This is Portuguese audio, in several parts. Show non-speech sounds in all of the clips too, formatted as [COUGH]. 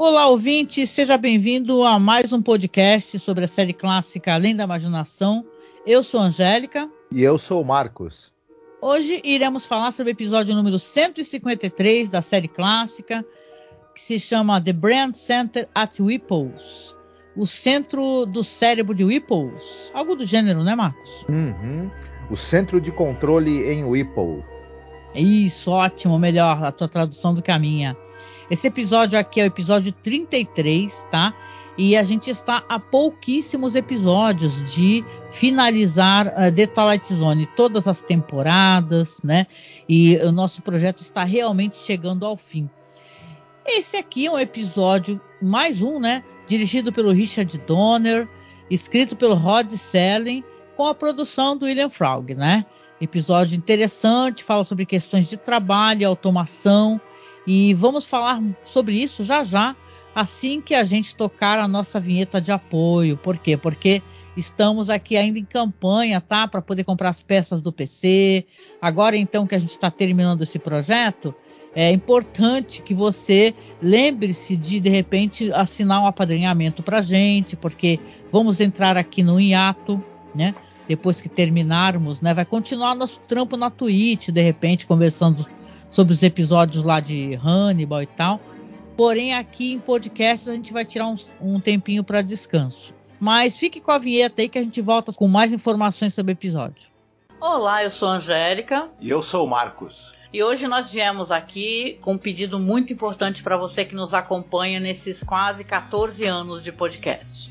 Olá, ouvinte, seja bem-vindo a mais um podcast sobre a série clássica Além da Imaginação. Eu sou Angélica. E eu sou Marcos. Hoje iremos falar sobre o episódio número 153 da série clássica, que se chama The Brand Center at Whipples. O centro do cérebro de Whipples. Algo do gênero, né, Marcos? Uhum. O centro de controle em Whipple. Isso, ótimo, melhor a tua tradução do que a minha. Esse episódio aqui é o episódio 33, tá? E a gente está a pouquíssimos episódios de finalizar uh, The Twilight Zone, todas as temporadas, né? E o nosso projeto está realmente chegando ao fim. Esse aqui é um episódio, mais um, né? Dirigido pelo Richard Donner, escrito pelo Rod Selling, com a produção do William Frog, né? Episódio interessante, fala sobre questões de trabalho, automação, e vamos falar sobre isso já já, assim que a gente tocar a nossa vinheta de apoio. Por quê? Porque estamos aqui ainda em campanha, tá? Para poder comprar as peças do PC. Agora, então, que a gente está terminando esse projeto, é importante que você lembre-se de, de repente, assinar um apadrinhamento para gente, porque vamos entrar aqui no hiato, né? Depois que terminarmos, né? Vai continuar nosso trampo na Twitch, de repente, conversando sobre os episódios lá de Hannibal e tal. Porém, aqui em podcast a gente vai tirar um, um tempinho para descanso. Mas fique com a vinheta aí que a gente volta com mais informações sobre o episódio. Olá, eu sou a Angélica. E eu sou o Marcos. E hoje nós viemos aqui com um pedido muito importante para você que nos acompanha nesses quase 14 anos de podcast.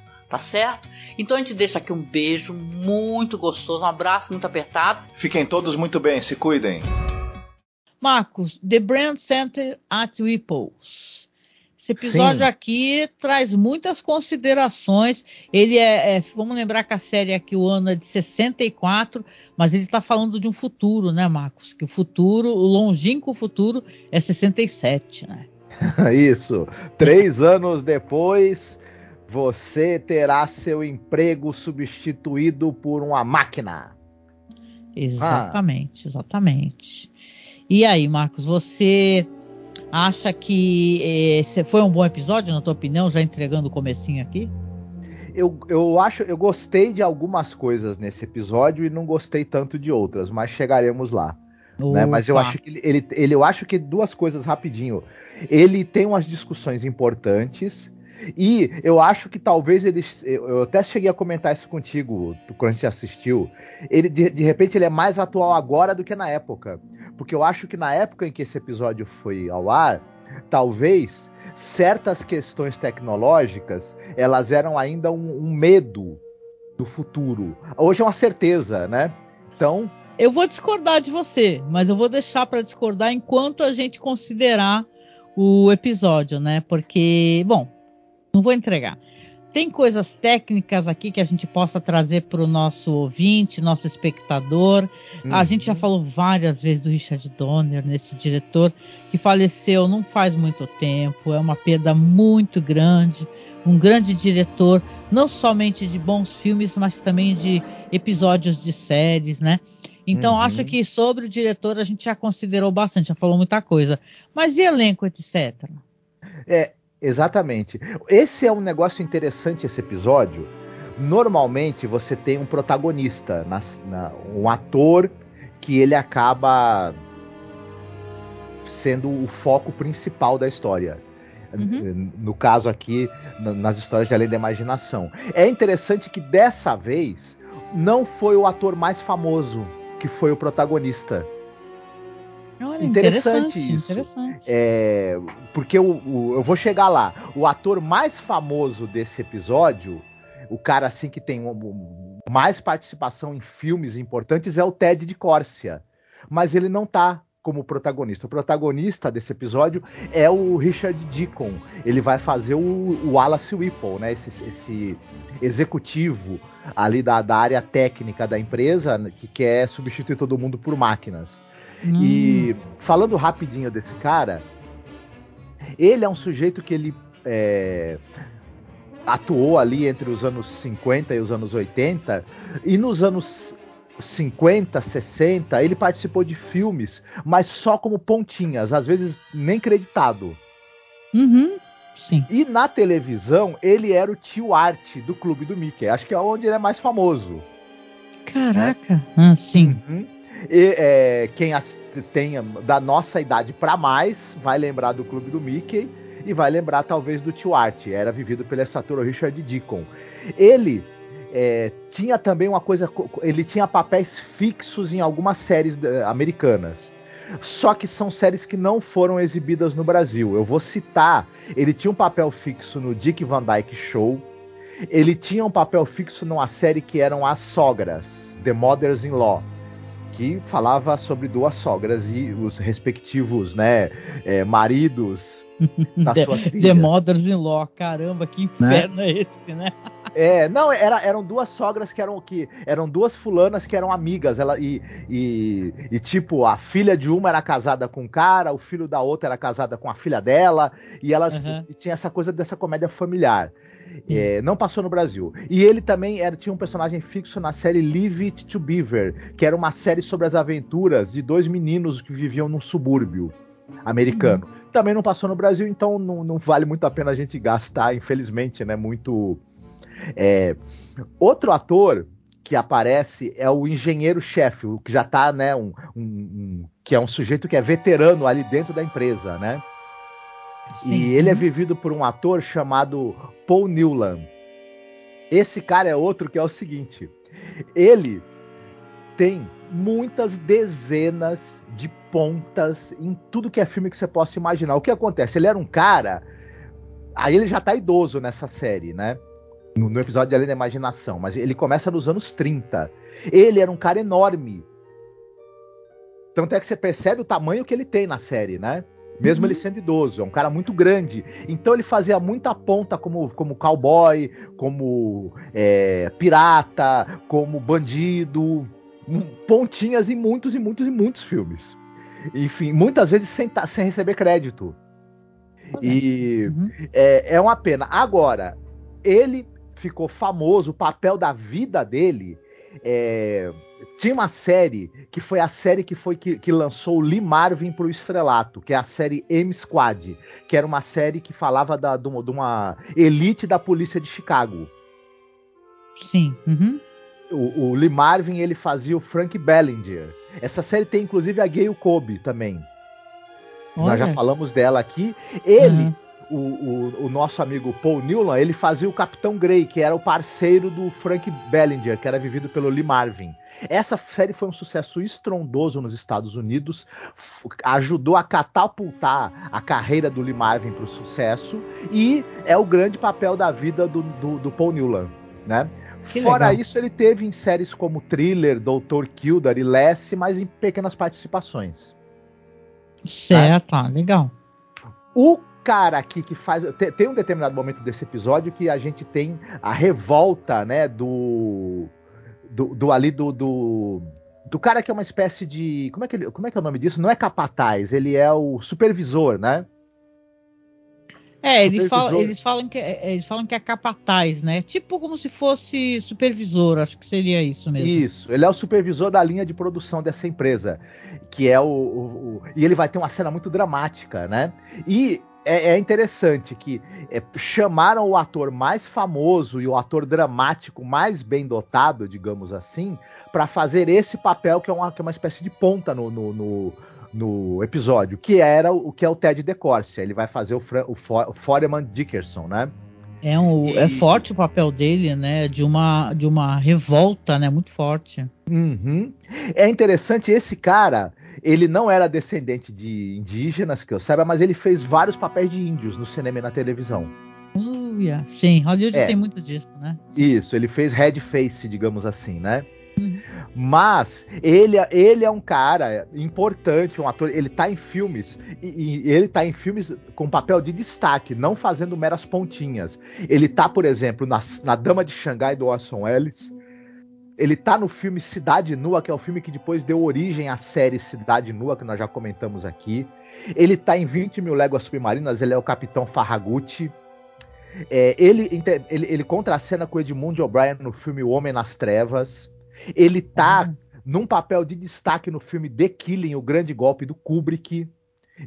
tá certo? Então a gente deixa aqui um beijo muito gostoso, um abraço muito apertado. Fiquem todos muito bem, se cuidem. Marcos, The Brand Center at Whipples. Esse episódio Sim. aqui traz muitas considerações. Ele é, é, Vamos lembrar que a série aqui, o ano é de 64, mas ele está falando de um futuro, né, Marcos? Que o futuro, o longínquo futuro, é 67, né? [LAUGHS] Isso. Três anos depois, você terá seu emprego substituído por uma máquina. Exatamente, ah. exatamente. E aí, Marcos, você acha que esse foi um bom episódio, na tua opinião, já entregando o comecinho aqui? Eu, eu acho, eu gostei de algumas coisas nesse episódio e não gostei tanto de outras, mas chegaremos lá. Né? Mas eu acho que ele, ele, eu acho que duas coisas rapidinho. Ele tem umas discussões importantes e eu acho que talvez eles. Eu até cheguei a comentar isso contigo quando a gente assistiu. Ele, de, de repente, ele é mais atual agora do que na época. porque eu acho que na época em que esse episódio foi ao ar, talvez certas questões tecnológicas elas eram ainda um, um medo do futuro. Hoje é uma certeza, né? Então eu vou discordar de você, mas eu vou deixar para discordar enquanto a gente considerar o episódio, né? Porque, bom, não vou entregar. Tem coisas técnicas aqui que a gente possa trazer para o nosso ouvinte, nosso espectador. Uhum. A gente já falou várias vezes do Richard Donner, nesse diretor, que faleceu não faz muito tempo. É uma perda muito grande. Um grande diretor, não somente de bons filmes, mas também de episódios de séries, né? Então, uhum. acho que sobre o diretor a gente já considerou bastante, já falou muita coisa. Mas e elenco, etc? É, Exatamente. Esse é um negócio interessante, esse episódio. Normalmente você tem um protagonista, na, na, um ator que ele acaba sendo o foco principal da história. Uhum. No caso aqui, nas histórias de Além da Imaginação. É interessante que dessa vez não foi o ator mais famoso que foi o protagonista. Olha, interessante, interessante isso. Interessante. É, porque o, o, eu vou chegar lá. O ator mais famoso desse episódio, o cara assim que tem um, mais participação em filmes importantes, é o Ted de Córcia. Mas ele não tá como protagonista. O protagonista desse episódio é o Richard Deacon. Ele vai fazer o, o Wallace Whipple, né? Esse, esse executivo ali da, da, área técnica da empresa que quer substituir todo mundo por máquinas. Hum. E falando rapidinho desse cara, ele é um sujeito que ele é, atuou ali entre os anos 50 e os anos 80, e nos anos 50, 60, ele participou de filmes, mas só como pontinhas, às vezes nem creditado. Uhum, sim. E na televisão, ele era o tio Art do Clube do Mickey. Acho que é onde ele é mais famoso. Caraca, né? ah, sim. Uhum. E, é, quem tenha da nossa idade para mais vai lembrar do Clube do Mickey e vai lembrar talvez do Tio Art. Era vivido pelo ator Richard Deacon. Ele é, tinha também uma coisa, ele tinha papéis fixos em algumas séries americanas. Só que são séries que não foram exibidas no Brasil. Eu vou citar, ele tinha um papel fixo no Dick Van Dyke Show. Ele tinha um papel fixo numa série que eram As Sogras, The Mothers-in-Law que falava sobre duas sogras e os respectivos, né, é, maridos [LAUGHS] das the, suas filhas. The Mothers-in-Law, caramba, que inferno né? é esse, né? É, não, era, eram duas sogras que eram que eram duas fulanas que eram amigas, ela e, e, e, tipo a filha de uma era casada com um cara, o filho da outra era casada com a filha dela e elas uhum. e tinha essa coisa dessa comédia familiar. É, não passou no Brasil. E ele também era, tinha um personagem fixo na série Leave It to Beaver, que era uma série sobre as aventuras de dois meninos que viviam num subúrbio americano. Uhum. Também não passou no Brasil, então não, não, vale muito a pena a gente gastar, infelizmente, né? Muito. É... Outro ator que aparece é o engenheiro-chefe, que já tá, né? Um, um, um, que é um sujeito que é veterano ali dentro da empresa, né? Sim. E ele é vivido por um ator chamado Paul Newland. Esse cara é outro que é o seguinte: ele tem muitas dezenas de pontas em tudo que é filme que você possa imaginar. O que acontece? Ele era um cara. Aí ele já tá idoso nessa série, né? No, no episódio de Além da Imaginação, mas ele começa nos anos 30. Ele era um cara enorme. Tanto é que você percebe o tamanho que ele tem na série, né? Mesmo uhum. ele sendo idoso. É um cara muito grande. Então ele fazia muita ponta como, como cowboy, como é, pirata, como bandido. Pontinhas em muitos e muitos e muitos filmes. Enfim, muitas vezes sem, sem receber crédito. E uhum. é, é uma pena. Agora, ele ficou famoso, o papel da vida dele é, tinha uma série que foi a série que foi que, que lançou o Lee Marvin pro estrelato, que é a série M Squad, que era uma série que falava da, de, uma elite da polícia de Chicago. Sim. Uhum. O, o Lee Marvin ele fazia o Frank Bellinger. Essa série tem inclusive a Gayle Kobe também. Olha. Nós já falamos dela aqui. Ele, uhum. o, o, o, nosso amigo Paul Newland, ele fazia o Capitão Grey, que era o parceiro do Frank Bellinger, que era vivido pelo Lee Marvin. Essa série foi um sucesso estrondoso nos Estados Unidos, ajudou a catapultar a carreira do Lee Marvin para o sucesso e é o grande papel da vida do, do, do Paul Newland, né? Que Fora legal. isso, ele teve em séries como Thriller, Doutor Kildare e Lassie, mas em pequenas participações. Certo, né? legal. O cara aqui que faz. Tem, tem, um determinado momento desse episódio que a gente tem a revolta, né, do. Do, do ali do, do, do. cara que é uma espécie de. Como é, que ele, como é que é o nome disso? Não é capataz, ele é o supervisor, né? É, ele fala, eles, falam que, é, eles falam que é capataz, né? Tipo como se fosse supervisor, acho que seria isso mesmo. Isso, ele é o supervisor da linha de produção dessa empresa, que é o, o, o e ele vai ter uma cena muito dramática, né? E é, é interessante que é, chamaram o ator mais famoso e o ator dramático mais bem dotado, digamos assim, para fazer esse papel que é uma, que é uma espécie de ponta no, no, no no episódio, que era o que é o Ted DeCorsia. Ele vai fazer o, Fran, o, For, o Foreman Dickerson, né? É, um, e... é forte o papel dele, né? De uma, de uma revolta, né? Muito forte. Uhum. É interessante, esse cara, ele não era descendente de indígenas, que eu saiba, mas ele fez vários papéis de índios no cinema e na televisão. Yeah. Sim, Hollywood é. tem muito disso, né? Isso, ele fez red face, digamos assim, né? Mas ele, ele é um cara importante, um ator. Ele tá em filmes e, e, ele tá em filmes com papel de destaque, não fazendo meras pontinhas. Ele tá, por exemplo, na, na Dama de Xangai do Orson Welles. Ele tá no filme Cidade Nua, que é o filme que depois deu origem à série Cidade Nua, que nós já comentamos aqui. Ele tá em 20 mil léguas submarinas, ele é o Capitão Farragut. É, ele, ele, ele contracena com Edmund O'Brien no filme O Homem nas Trevas. Ele tá uhum. num papel de destaque no filme The Killing, o grande golpe do Kubrick.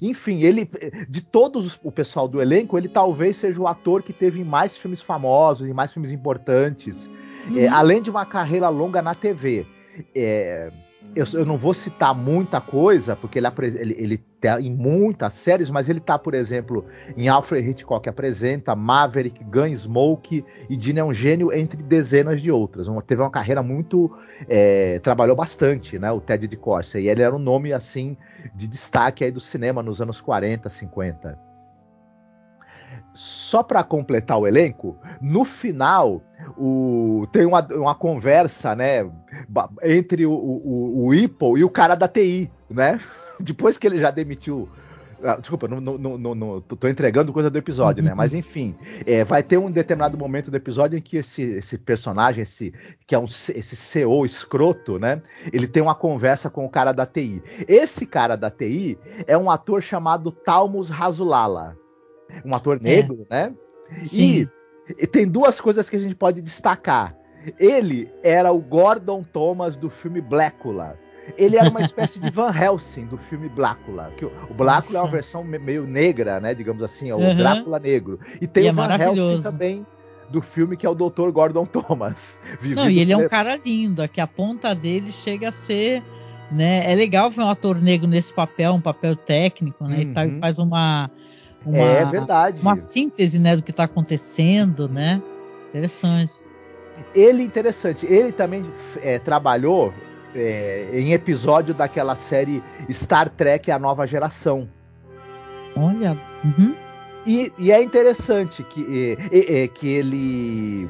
Enfim, ele de todos o pessoal do elenco, ele talvez seja o ator que teve mais filmes famosos e mais filmes importantes, uhum. é, além de uma carreira longa na TV. É, eu, eu, não vou citar muita coisa, porque ele, ele, ele tá em muitas séries, mas ele tá, por exemplo, em Alfred Hitchcock Apresenta, Maverick, Gunsmoke, e Dini é um gênio entre dezenas de outras. Uma, teve uma carreira muito. É, trabalhou bastante, né? O Ted de Corsa. E ele era um nome, assim, de destaque aí do cinema nos anos 40, 50 só para completar o elenco, no final o, tem uma, uma conversa, né, entre o, o, o e o cara da TI, né? [LAUGHS] Depois que ele já demitiu ah, desculpa, não, não, não, não, tô entregando coisa do episódio, né? [LAUGHS] Mas enfim, é, vai ter um determinado momento do episódio em que esse, esse personagem, esse que é um esse CEO escroto, né? Ele tem uma conversa com o cara da TI. Esse cara da TI é um ator chamado Talmus Razulala um ator negro, é. né? E, e tem duas coisas que a gente pode destacar. Ele era o Gordon Thomas do filme Blácula. Ele era uma [LAUGHS] espécie de Van Helsing do filme Blácula. Que o, Blácula é uma versão meio negra, né? Digamos assim, é o uhum. Drácula negro. E tem e o é Van Helsing também do filme que é o Dr. Gordon Thomas. [LAUGHS] Não, e ele é um cara lindo. Aqui a ponta dele chega a ser, né? É legal ver um ator negro nesse papel, um papel técnico, né? Uhum. E tá, faz uma uma, é verdade. Uma síntese, né, do que está acontecendo, né? Interessante. Ele interessante. Ele também é, trabalhou é, em episódio daquela série Star Trek A Nova Geração. Olha. Uhum. E, e, é interessante que, é, que ele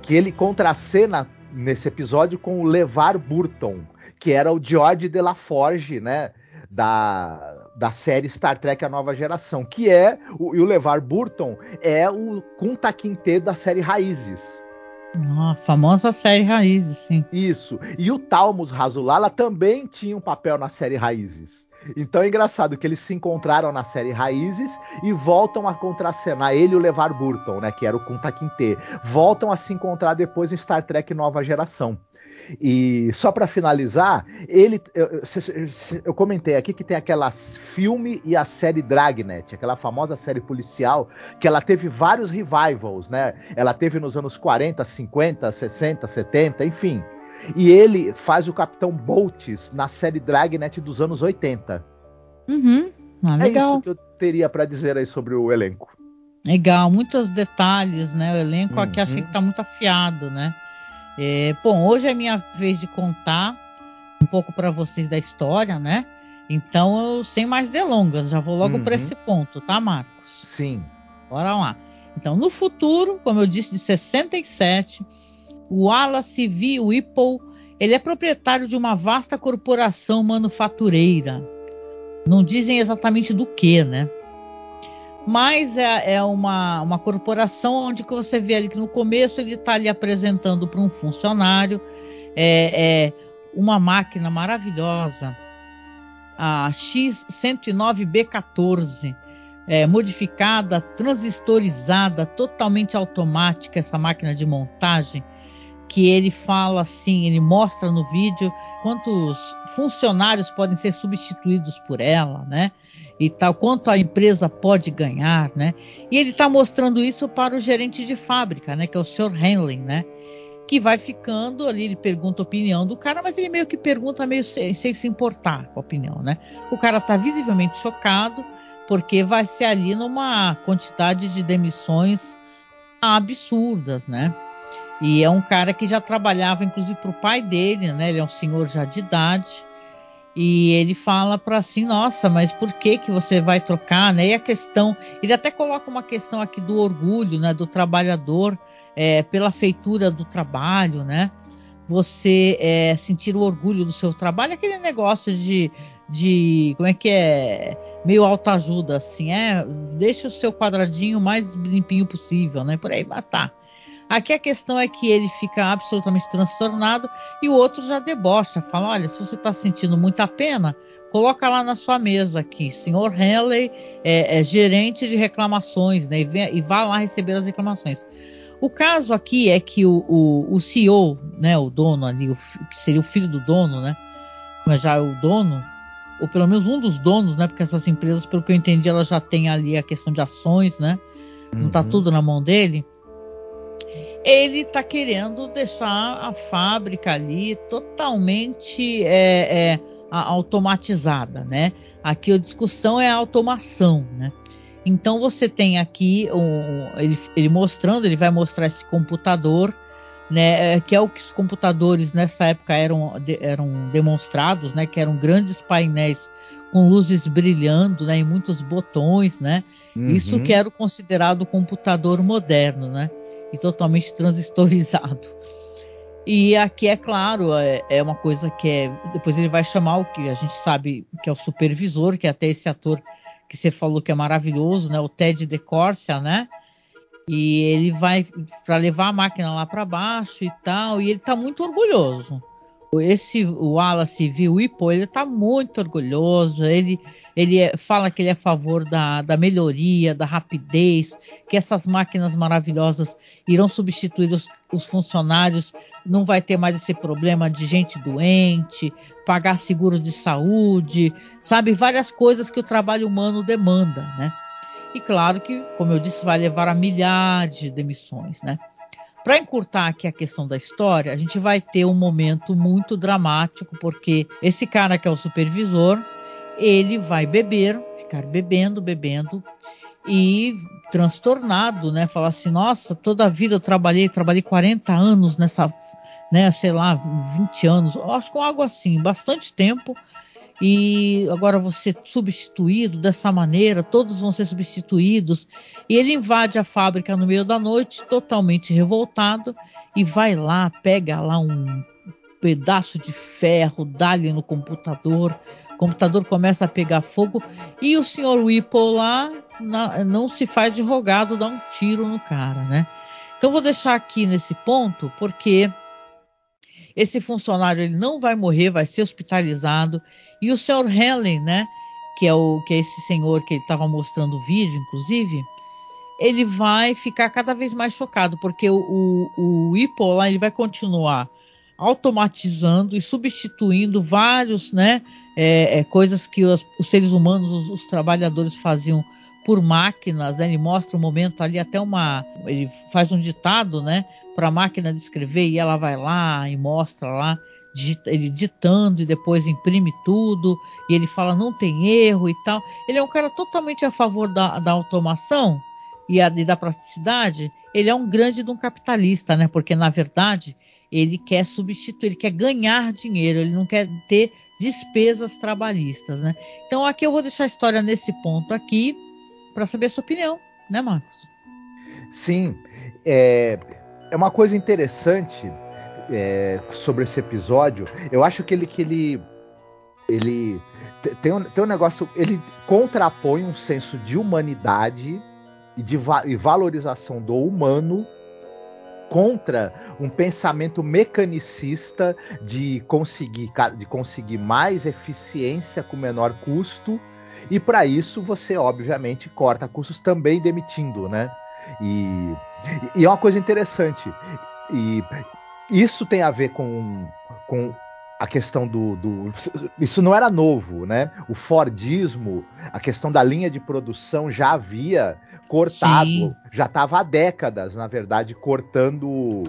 que ele contracena nesse episódio com o Levar Burton, que era o George de La Forge, né? da, da série Star Trek A Nova Geração, que é o, e o Levar Burton é o Kunta Kinte da série Raízes. Ah, famosa série Raízes, sim. Isso. E o Talmus Razulala também tinha um papel na série Raízes. Então é engraçado que eles se encontraram na série Raízes e voltam a contracenar ele e o Levar Burton, né, que era o Kunta Kinte. Voltam a se encontrar depois em Star Trek Nova Geração. E só para finalizar, ele eu, eu, comentei aqui que tem aquela filme e a série Dragnet, aquela famosa série policial que ela teve vários revivals, né? Ela teve nos anos 40, 50, 60, 70, enfim. E ele faz o Capitão Boltz na série Dragnet dos anos 80. Uhum. Ah, é isso que eu teria para dizer aí sobre o elenco. Legal, muitos detalhes, né? O elenco uhum. aqui achei que tá muito afiado, né? É, bom, hoje é minha vez de contar um pouco para vocês da história, né? Então, eu, sem mais delongas, já vou logo uhum. para esse ponto, tá, Marcos? Sim. Bora lá. Então, no futuro, como eu disse, de 67, o Wallace V. Whipple, ele é proprietário de uma vasta corporação manufatureira. Não dizem exatamente do que, né? Mas é, é, uma, uma corporação onde que você vê ali que no começo ele está ali apresentando para um funcionário é, é, uma máquina maravilhosa, a X109B14, é, modificada, transistorizada, totalmente automática, essa máquina de montagem, que ele fala assim, ele mostra no vídeo quantos funcionários podem ser substituídos por ela, né? E tal, quanto a empresa pode ganhar, né? E ele está mostrando isso para o gerente de fábrica, né? Que é o Sr. Henley, né? Que vai ficando ali, ele pergunta a opinião do cara, mas ele meio que pergunta meio sem, sem se importar com a opinião, né? O cara está visivelmente chocado, porque vai ser ali numa quantidade de demissões absurdas, né? E é um cara que já trabalhava, inclusive, para o pai dele, né? Ele é um senhor já de idade. E ele fala para assim, nossa, mas por que que você vai trocar, né? E a questão, ele até coloca uma questão aqui do orgulho, né? Do trabalhador é, pela feitura do trabalho, né? Você é, sentir o orgulho do seu trabalho, aquele negócio de, de como é que é? Meio autoajuda, assim, é, deixa o seu quadradinho mais limpinho possível, né? Por aí, tá. Aqui a questão é que ele fica absolutamente transtornado e o outro já debocha, fala: olha, se você está sentindo muita pena, coloca lá na sua mesa aqui, senhor Henley é, é gerente de reclamações, né? E, vem, e, vá lá receber as reclamações. O caso aqui é que o, o, o CEO, né, o dono ali, o, que seria o filho do dono, né? Mas já é o dono, ou pelo menos um dos donos, né? Porque essas empresas, pelo que eu entendi, elas já têm ali a questão de ações, né? Não está uhum. tudo na mão dele ele está querendo deixar a fábrica ali totalmente é, é, automatizada, né? Aqui a discussão é a automação, né? Então você tem aqui um, ele, ele, mostrando, ele vai mostrar esse computador, né? É, que é o que os computadores nessa época eram, eram demonstrados, né? Que eram grandes painéis com luzes brilhando, né? E muitos botões, né? Uhum. Isso que era considerado computador moderno, né? E totalmente transistorizado. E aqui, é claro, é, é, uma coisa que é. Depois ele vai chamar o que a gente sabe que é o supervisor, que é até esse ator que você falou que é maravilhoso, né? O Ted DeCorsia, né? E ele vai para levar a máquina lá para baixo e tal, e ele tá muito orgulhoso esse Wallace viu Whipple, ele está muito orgulhoso. Ele, ele é, fala que ele é a favor da, da melhoria, da rapidez, que essas máquinas maravilhosas irão substituir os, os funcionários. Não vai ter mais esse problema de gente doente, pagar seguro de saúde, sabe? Várias coisas que o trabalho humano demanda, né? E claro que, como eu disse, vai levar a milhares de demissões, né? Para encurtar aqui a questão da história, a gente vai ter um momento muito dramático, porque esse cara que é o supervisor, ele vai beber, ficar bebendo, bebendo, e transtornado, né? Falar assim, nossa, toda a vida eu trabalhei, trabalhei 40 anos nessa, né, sei lá, 20 anos, acho que algo assim, bastante tempo, e agora você substituído dessa maneira, todos vão ser substituídos. E ele invade a fábrica no meio da noite, totalmente revoltado, e vai lá, pega lá um pedaço de ferro, dá-lhe no computador. O computador começa a pegar fogo e o senhor Whipple lá na, não se faz de rogado, dá um tiro no cara, né? Então vou deixar aqui nesse ponto porque esse funcionário ele não vai morrer, vai ser hospitalizado e o Sr. Helen, né, que é, o, que é esse senhor que ele estava mostrando o vídeo, inclusive, ele vai ficar cada vez mais chocado, porque o, o, o Ipo lá ele vai continuar automatizando e substituindo vários, né, é, é, coisas que os, os, seres humanos, os, os trabalhadores faziam por máquinas, né? ele mostra um momento ali até uma, ele faz um ditado, né, para a máquina de escrever e ela vai lá e mostra lá ele ditando e depois imprime tudo, e ele fala não tem erro e tal. Ele é um cara totalmente a favor da, da automação e, a, e da praticidade. Ele é um grande de um capitalista, né? Porque na verdade ele quer substituir, ele quer ganhar dinheiro, ele não quer ter despesas trabalhistas, né? Então aqui eu vou deixar a história nesse ponto aqui para saber a sua opinião, né, Marcos? Sim, é, é uma coisa interessante é, sobre esse episódio. Eu acho que ele que ele ele tem um, tem um negócio, ele contrapõe um senso de humanidade e de va e valorização do humano contra um pensamento mecanicista de conseguir, de conseguir mais eficiência com menor custo. E para isso você, obviamente, corta custos também demitindo, né? E, e é uma coisa interessante. E isso tem a ver com, com a questão do, do, Isso não era novo, né? O Fordismo, a questão da linha de produção já havia cortado, Sim. já estava há décadas, na verdade, cortando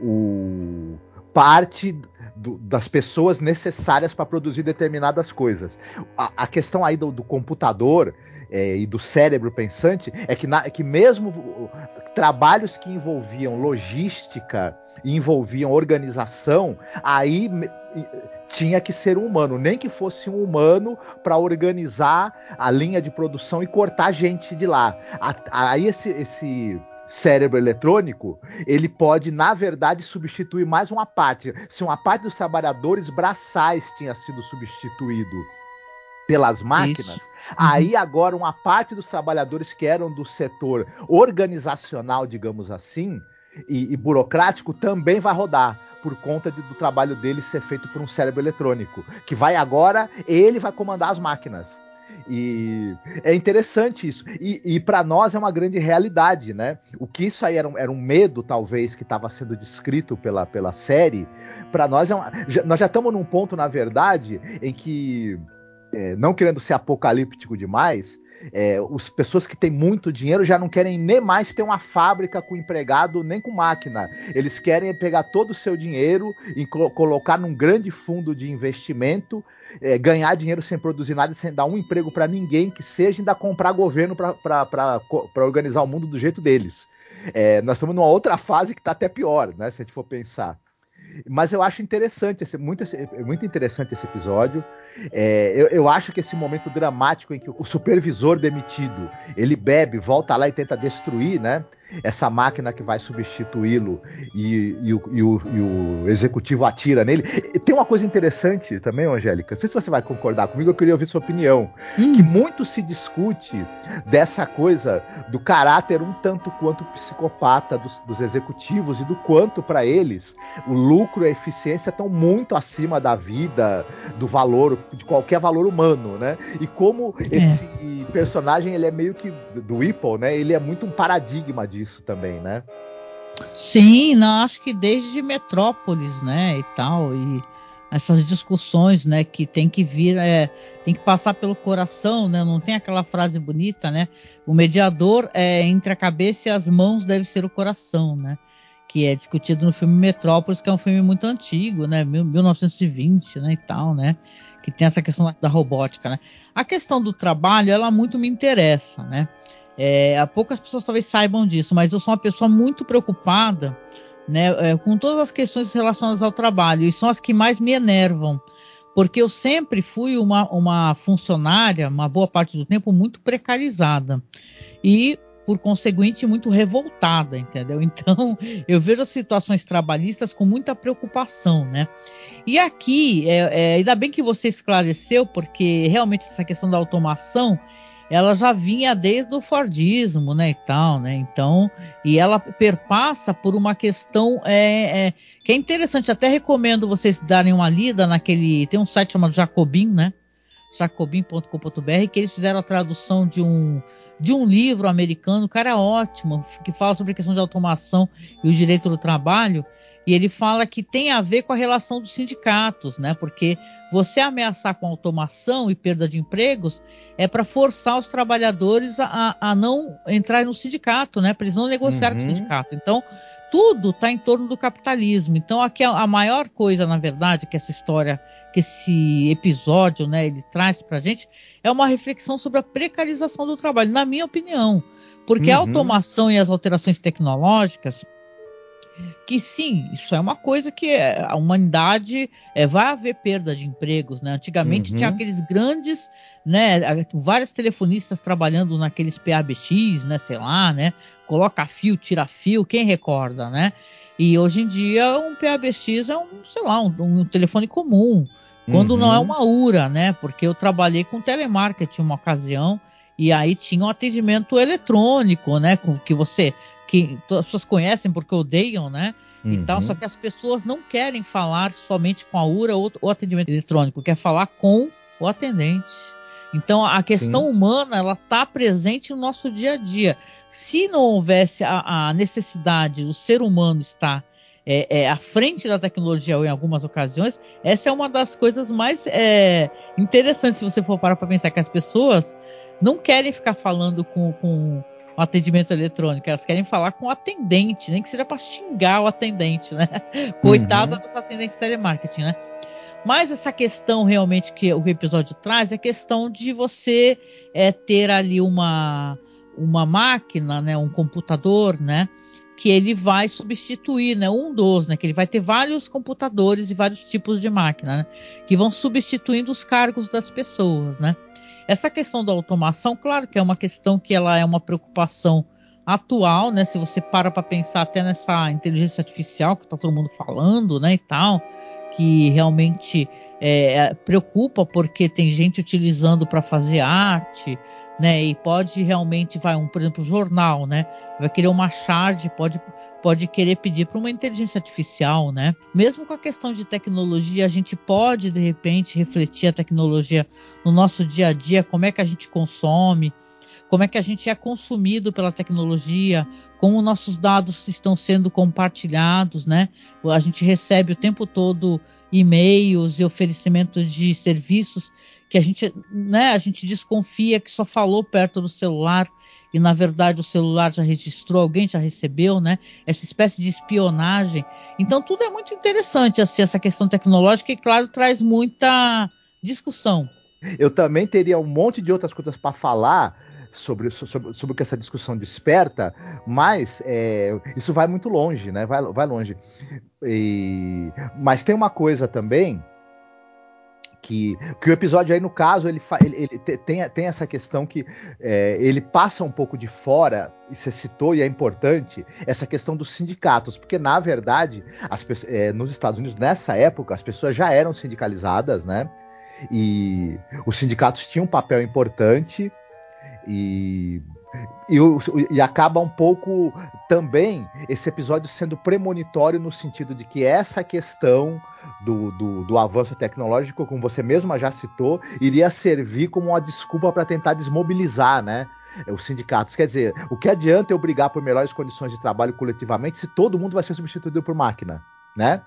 o, parte do, das pessoas necessárias para produzir determinadas coisas. A, a questão aí do, do computador é, e do cérebro pensante é que, na, é que mesmo trabalhos que envolviam logística envolviam organização, aí tinha que ser um humano, nem que fosse um humano para organizar a linha de produção e cortar gente de lá. Aí esse, esse cérebro eletrônico, ele pode, na verdade, substituir mais uma parte. Se uma parte dos trabalhadores braçais tinha sido substituído pelas máquinas, Isso. aí uhum. agora uma parte dos trabalhadores que eram do setor organizacional, digamos assim, e, e burocrático também vai rodar por conta de, do trabalho dele ser feito por um cérebro eletrônico, que vai agora, ele vai comandar as máquinas. E é interessante isso. E, e para nós é uma grande realidade, né? O que isso aí era um, era um medo, talvez, que estava sendo descrito pela, pela série, para nós é uma, já, nós já estamos num ponto, na verdade, em que é, não querendo ser apocalíptico demais, é, as pessoas que têm muito dinheiro já não querem nem mais ter uma fábrica com empregado nem com máquina. Eles querem pegar todo o seu dinheiro e colocar num grande fundo de investimento, é, ganhar dinheiro sem produzir nada, sem dar um emprego para ninguém que seja, ainda comprar governo para organizar o mundo do jeito deles. É, nós estamos numa outra fase que está até pior, né? Se a gente for pensar. Mas eu acho interessante, esse, muito, muito interessante esse episódio. É, eu, eu, acho que esse momento dramático em que o supervisor demitido ele bebe, volta lá e tenta destruir, né? Essa máquina que vai substituí-lo e, e, o, e, o, e, o, executivo atira nele. Tem uma coisa interessante também, Angélica. Não sei se você vai concordar comigo, eu queria ouvir sua opinião. Hum. Que muito se discute dessa coisa do caráter um tanto quanto psicopata dos, dos executivos e do quanto para eles o lucro e a eficiência estão muito acima da vida, do valor de qualquer valor humano, né? E como é. esse personagem ele é meio que do Whipple, né? Ele é muito um paradigma disso também, né? Sim, não acho que desde Metrópolis, né, e tal, e essas discussões, né, que tem que vir, é, tem que passar pelo coração, né? Não tem aquela frase bonita, né? O mediador é entre a cabeça e as mãos deve ser o coração, né? Que é discutido no filme Metrópolis, que é um filme muito antigo, né? 1920, né, e tal, né? que tem essa questão da robótica, né? A questão do trabalho, ela muito me interessa, né? É, poucas pessoas talvez saibam disso, mas eu sou uma pessoa muito preocupada, né, é, com todas as questões relacionadas ao trabalho e são as que mais me enervam, porque eu sempre fui uma, uma funcionária, uma boa parte do tempo, muito precarizada e por conseguinte, muito revoltada, entendeu? [LAUGHS] Então, eu vejo as situações trabalhistas com muita preocupação, né? E aqui, é, é, ainda bem que você esclareceu, porque realmente essa questão da automação, ela já vinha desde o Fordismo, né, e tal, né? Então, e ela perpassa por uma questão é, é, que é interessante. Até recomendo vocês darem uma lida naquele, tem um site chamado Jacobin, né? Jacobin.com.br que eles fizeram a tradução de um de um livro americano, cara ótimo, que fala sobre a questão de automação e o direito do trabalho. E ele fala que tem a ver com a relação dos sindicatos, né? Porque você ameaçar com automação e perda de empregos é para forçar os trabalhadores a, a, não entrar no sindicato, né? Para eles não negociarem uhum. com o uhum. sindicato. Então, tudo está em torno do capitalismo. Então, aqui a, a maior coisa, na verdade, que essa história, que esse episódio, né, ele traz para a gente, é uma reflexão sobre a precarização do trabalho, na minha opinião. Porque uhum. a automação e as alterações tecnológicas, que sim, isso é uma coisa que é, a humanidade é, vai haver perda de empregos, né? Antigamente uhum. tinha aqueles grandes, né? Vários telefonistas trabalhando naqueles PABX, né? Sei lá, né? Coloca fio, tira fio, quem recorda, né? E hoje em dia um PABX é um, sei lá, um, um telefone comum, quando uhum. não é uhum. uma URA, né? Porque eu trabalhei com telemarketing uma ocasião e aí tinha um atendimento eletrônico, né? Que você que as pessoas conhecem porque odeiam, né? Uhum. E tal, só que as pessoas não querem falar somente com a URA ou o atendimento eletrônico, quer falar com o atendente. Então a questão Sim. humana ela está presente no nosso dia a dia. Se não houvesse a, a necessidade do ser humano estar é, é, à frente da tecnologia ou em algumas ocasiões, essa é uma das coisas mais é, interessantes se você for parar para pensar que as pessoas não querem ficar falando com, com o atendimento eletrônico, elas querem falar com o atendente, nem que seja para xingar o atendente, né? Coitada uhum. dos atendentes de telemarketing, né? Mas essa questão realmente que o episódio traz é a questão de você é, ter ali uma, uma máquina, né, um computador, né, que ele vai substituir, né, um dos, né, que ele vai ter vários computadores e vários tipos de máquina, né, que vão substituindo os cargos das pessoas, né. Essa questão da automação, claro que é uma questão que ela é uma preocupação atual, né? Se você para para pensar até nessa inteligência artificial que está todo mundo falando, né, e tal, que realmente é, preocupa porque tem gente utilizando para fazer arte, né? E pode realmente vai um, por exemplo, jornal, né? Vai querer uma charge, pode pode querer pedir para uma inteligência artificial, né? Mesmo com a questão de tecnologia, a gente pode de repente refletir a tecnologia no nosso dia a dia, como é que a gente consome, como é que a gente é consumido pela tecnologia, como nossos dados estão sendo compartilhados, né? A gente recebe o tempo todo e-mails e oferecimentos de serviços que a gente, né, a gente desconfia que só falou perto do celular e na verdade o celular já registrou, alguém já recebeu, né? Essa espécie de espionagem. Então tudo é muito interessante assim essa questão tecnológica e claro traz muita discussão. Eu também teria um monte de outras coisas para falar sobre, sobre, sobre o que essa discussão desperta, mas é, isso vai muito longe, né? Vai, vai longe. E, mas tem uma coisa também que, que o episódio aí, no caso, ele, ele, ele tem, tem essa questão que é, ele passa um pouco de fora, e você citou, e é importante, essa questão dos sindicatos, porque, na verdade, as, é, nos Estados Unidos, nessa época, as pessoas já eram sindicalizadas, né? E os sindicatos tinham um papel importante, e e, e, acaba um pouco também esse episódio sendo premonitório no sentido de que essa questão do, do, do avanço tecnológico, como você mesma já citou, iria servir como uma desculpa para tentar desmobilizar, né? Os sindicatos. Quer dizer, o que adianta eu brigar por melhores condições de trabalho coletivamente se todo mundo vai ser substituído por máquina, né?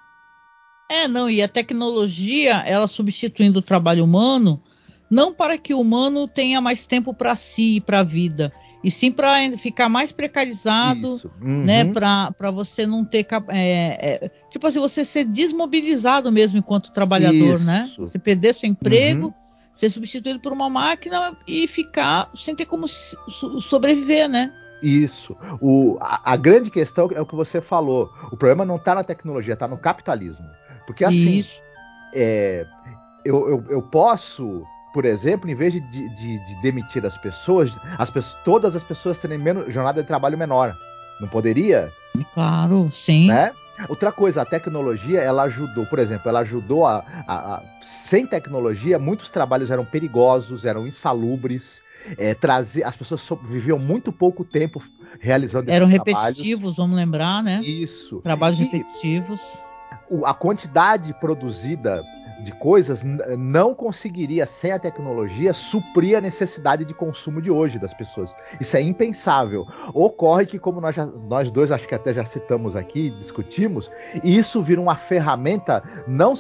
É, não, e a tecnologia, ela substituindo o trabalho humano, não para que o humano tenha mais tempo para si e para a vida, e sim para ficar mais precarizado, uhum. né? Para você não ter. É, é, tipo assim, você ser desmobilizado mesmo enquanto trabalhador, né? Isso. né? Você perder seu emprego, uhum. ser substituído por uma máquina e ficar sem ter como sobreviver, né? Isso. O, a, a, grande questão é o que você falou. O problema não está na tecnologia, está no capitalismo. Porque assim, é, eu, eu, eu posso por exemplo, em vez de, de, de demitir as pessoas, as pessoas, todas as pessoas terem menos, jornada de trabalho menor. Não poderia? Claro, sim. Né? Outra coisa, a tecnologia, ela ajudou, por exemplo, ela ajudou a, a, a sem tecnologia, muitos trabalhos eram perigosos, eram insalubres, é, trazer, as pessoas viviam muito pouco tempo realizando eram repetitivos, vamos lembrar, né? Isso. Trabalhos e, repetitivos. A quantidade produzida de coisas não conseguiria, sem a tecnologia, suprir a necessidade de consumo de hoje das pessoas. Isso é impensável. Ocorre que, como nós, já, nós dois acho que até já citamos aqui, discutimos, isso vira uma ferramenta não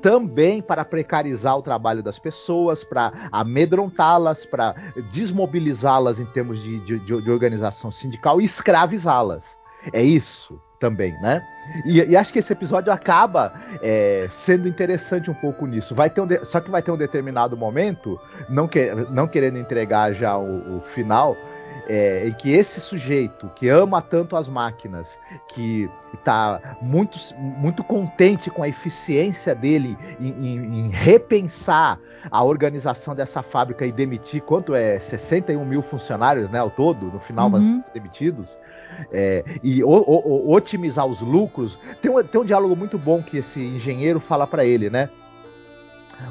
também para precarizar o trabalho das pessoas, para amedrontá-las, para desmobilizá-las em termos de, de, de organização sindical e escravizá-las. É isso. Também, né? E, e, acho que esse episódio acaba é, sendo interessante um pouco nisso. Vai ter um de... Só que vai ter um determinado momento, não, que... não querendo entregar já o, o final, é, em que esse sujeito que ama tanto as máquinas, que está muito, muito contente com a eficiência dele em, em, em, repensar a organização dessa fábrica e demitir quanto é 61 mil funcionários, né, ao todo, no final uhum. demitidos, é, e o, o, otimizar os lucros. Tem um, tem um diálogo muito bom que esse engenheiro fala para ele, né?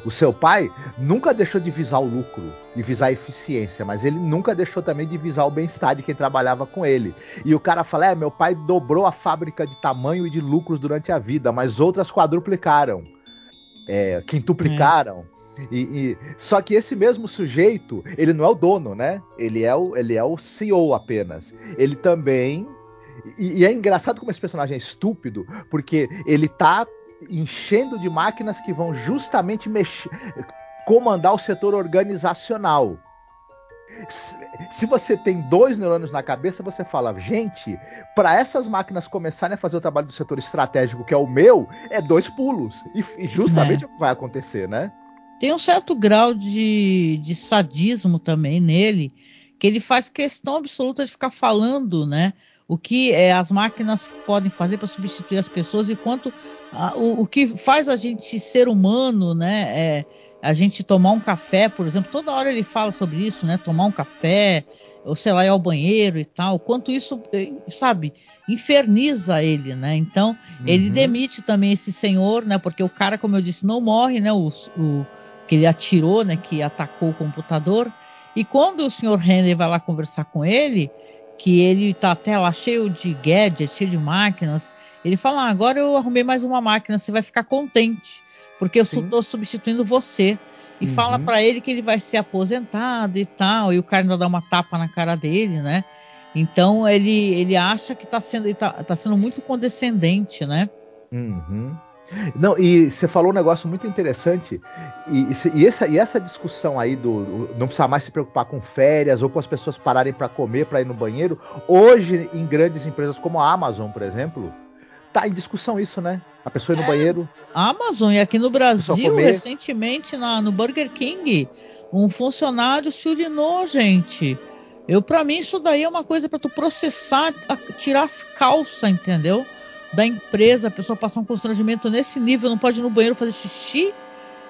O seu pai nunca deixou de visar o lucro e visar a eficiência, mas ele nunca deixou também de visar o bem-estar de quem trabalhava com ele. E o cara fala: é, meu pai dobrou a fábrica de tamanho e de lucros durante a vida, mas outras quadruplicaram, é, quintuplicaram. É. E, e, só que esse mesmo sujeito, ele não é o dono, né? Ele é o, ele é o CEO apenas. Ele também. E, e é engraçado como esse personagem é estúpido, porque ele tá enchendo de máquinas que vão justamente mexer, comandar o setor organizacional. Se você tem dois neurônios na cabeça, você fala, gente, para essas máquinas começarem a fazer o trabalho do setor estratégico, que é o meu, é dois pulos. E, justamente é. o que vai acontecer, né? Tem um certo grau de, de sadismo também nele, que ele faz questão absoluta de ficar falando, né? O que é, as máquinas podem fazer para substituir as pessoas e quanto a, o, o, que faz a gente ser humano, né? É, a gente tomar um café, por exemplo, toda hora ele fala sobre isso, né? Tomar um café, ou sei lá, ir ao banheiro e tal. Quanto isso, eh, sabe, inferniza ele, né? Então, uhum. ele demite também esse senhor, né? Porque o cara, como eu disse, não morre, né? O, o que ele atirou, né? Que atacou o computador. E quando o senhor Henry vai lá conversar com ele, que ele tá até lá cheio de gadgets, cheio de máquinas, ele fala: ah, agora eu arrumei mais uma máquina, você vai ficar contente, porque eu estou substituindo você. E uhum. fala para ele que ele vai ser aposentado e tal, e o cara ainda dá uma tapa na cara dele, né? Então ele, ele acha que está sendo, tá, tá, sendo muito condescendente, né? Uhum. Não, e você falou um negócio muito interessante, e, e, essa, e essa discussão aí do não precisar mais se preocupar com férias ou com as pessoas pararem para comer, para ir no banheiro, hoje em grandes empresas como a Amazon, por exemplo, tá em discussão isso, né? A pessoa ir no é, banheiro. Amazon, e aqui no Brasil, recentemente na, no Burger King, um funcionário se urinou, gente. Eu, para mim, isso daí é uma coisa para tu processar, tirar as calças, entendeu? Da empresa, a pessoa passar um constrangimento nesse nível, não pode ir no banheiro fazer xixi.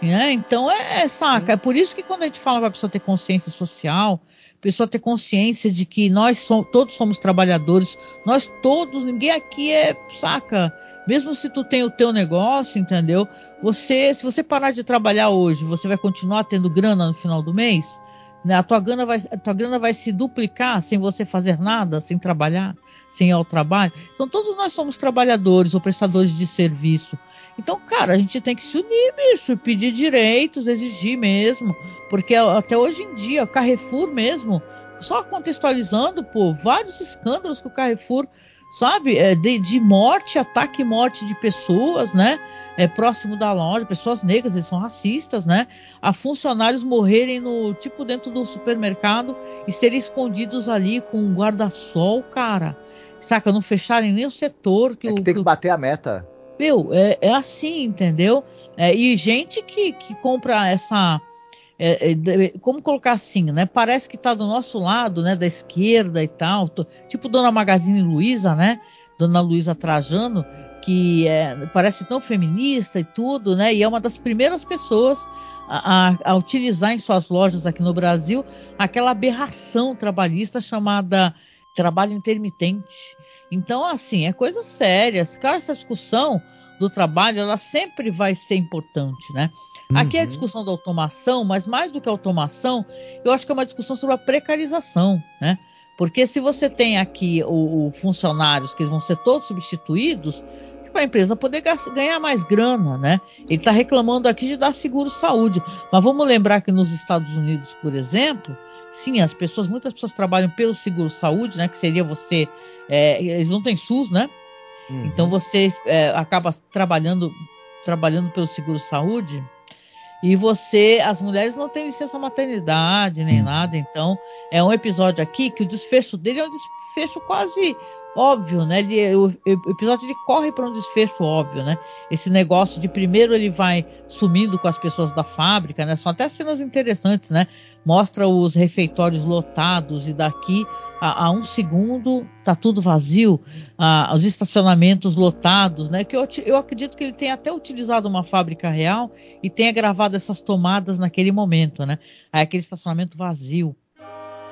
Né? Então é, é saca. É por isso que quando a gente fala para a pessoa ter consciência social, pessoa ter consciência de que nós todos somos trabalhadores, nós todos, ninguém aqui é, saca? Mesmo se tu tem o teu negócio, entendeu? Você, se você parar de trabalhar hoje, você vai continuar tendo grana no final do mês? Né? A tua grana vai, a tua grana vai se duplicar sem você fazer nada, sem trabalhar, sem ao trabalho. Então todos nós somos trabalhadores ou prestadores de serviço. Então, cara, a gente tem que se unir, bicho, pedir direitos, exigir mesmo. Porque até hoje em dia, Carrefour mesmo, só contextualizando, pô, vários escândalos que o Carrefour, sabe, é, de, de morte, ataque e morte de pessoas, né? É, próximo da loja, pessoas negras, eles são racistas, né? A funcionários morrerem no tipo dentro do supermercado e serem escondidos ali com um guarda-sol, cara. Saca, não fecharem nem o setor que é que o, tem que, que bater a meta. Meu, é, é assim, entendeu? É, e gente que, que compra essa. É, é como colocar assim, né? Parece que está do nosso lado, né? Da esquerda e tal. Tô, tipo Dona Magazine Luiza, né? Dona Luiza Trajano, que é, parece tão feminista e tudo, né? E é uma das primeiras pessoas a, a, utilizar em suas lojas aqui no Brasil aquela aberração trabalhista chamada trabalho intermitente. Então, assim, é coisa séria. Claro, essa discussão do trabalho, ela sempre vai ser importante, né? Uhum. Aqui é a discussão da automação, mas mais do que a automação, eu acho que é uma discussão sobre a precarização, né? Porque se você tem aqui o, o funcionários que vão ser todos substituídos, para a empresa poder ganhar mais grana, né? Ele está reclamando aqui de dar seguro saúde, mas vamos lembrar que nos Estados Unidos, por exemplo, sim, as pessoas, muitas pessoas trabalham pelo seguro saúde, né? Que seria você é, eles não têm SUS, né? Uhum. Então você é, acaba trabalhando trabalhando pelo seguro saúde e você, as mulheres não têm licença maternidade nem uhum. nada. Então é um episódio aqui que o desfecho dele é um desfecho quase óbvio, né? Ele, o, o, episódio ele corre para um desfecho óbvio, né? Esse negócio de primeiro ele vai sumindo com as pessoas da fábrica, né? São até cenas interessantes, né? Mostra os refeitórios lotados e daqui a, a um segundo tá tudo vazio, a, os estacionamentos lotados, né? Que eu, eu acredito que ele tenha até utilizado uma fábrica real e tenha gravado essas tomadas naquele momento, né? Aí aquele estacionamento vazio.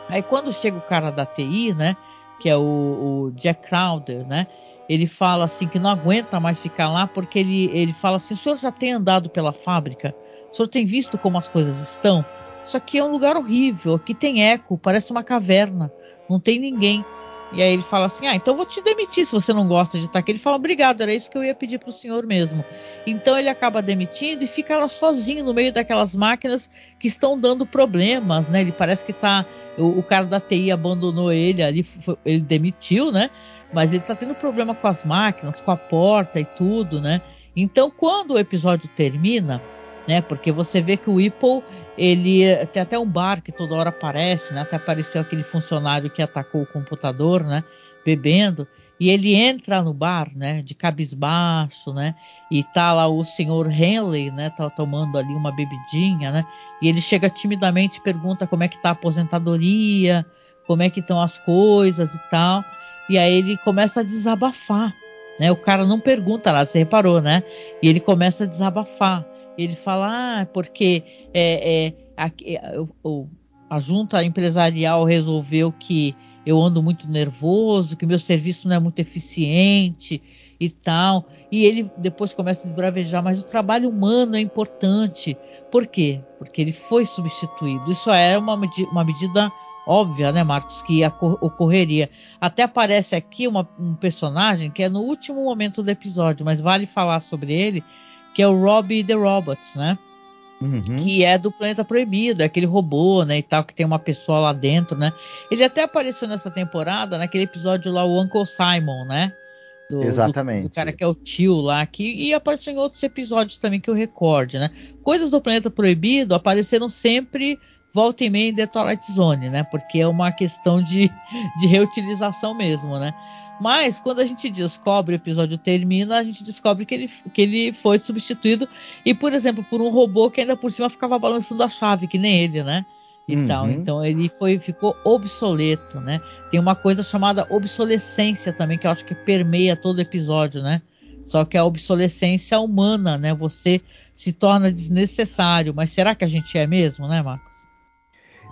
Aí quando chega o cara da TI, né? Que é o, o, Jack Crowder, né? Ele fala assim que não aguenta mais ficar lá porque ele, ele fala assim: o senhor já tem andado pela fábrica? O senhor tem visto como as coisas estão? Isso aqui é um lugar horrível, aqui tem eco, parece uma caverna, não tem ninguém. E aí ele fala assim: Ah, então vou te demitir se você não gosta de estar aqui. Ele fala: Obrigado, era isso que eu ia pedir para o senhor mesmo. Então ele acaba demitindo e fica lá sozinho no meio daquelas máquinas que estão dando problemas, né? Ele parece que está o, o, cara da TI abandonou ele ali, foi, ele demitiu, né? Mas ele está tendo problema com as máquinas, com a porta e tudo, né? Então quando o episódio termina, né? Porque você vê que o Whipple ele tem até um bar que toda hora aparece, né? Até apareceu aquele funcionário que atacou o computador, né? Bebendo. E ele entra no bar, né? De cabisbaixo, né? E tá lá o senhor Henley, né? Tá tomando ali uma bebidinha, né? E ele chega timidamente e pergunta como é que tá a aposentadoria, como é que estão as coisas e tal. E aí ele começa a desabafar, né? O cara não pergunta lá, você reparou, né? E ele começa a desabafar. Ele fala, ah, porque é, é, a, a junta empresarial resolveu que eu ando muito nervoso, que meu serviço não é muito eficiente e tal. E ele depois começa a desbravejar, mas o trabalho humano é importante. Por quê? Porque ele foi substituído. Isso é uma, uma medida óbvia, né, Marcos, que ocorreria. Até aparece aqui uma, um personagem que é no último momento do episódio, mas vale falar sobre ele, que é o Robbie the Robot, né? Uhum. Que é do Planeta Proibido, é aquele robô, né, e tal, que tem uma pessoa lá dentro, né? Ele até apareceu nessa temporada, naquele episódio lá, o Uncle Simon, né? Do, Exatamente. Do, do, cara que é o tio lá, que, e apareceu em outros episódios também que eu recorde, né? Coisas do Planeta Proibido apareceram sempre volta e meia em The Twilight Zone, né? Porque é uma questão de, [LAUGHS] de reutilização mesmo, né? Mas quando a gente descobre, o episódio termina, a gente descobre que ele, que ele foi substituído. E, por exemplo, por um robô que ainda por cima ficava balançando a chave, que nem ele, né? E uhum. tal. Então ele foi, ficou obsoleto, né? Tem uma coisa chamada obsolescência também, que eu acho que permeia todo o episódio, né? Só que a obsolescência humana, né? Você se torna desnecessário. Mas será que a gente é mesmo, né, Marcos?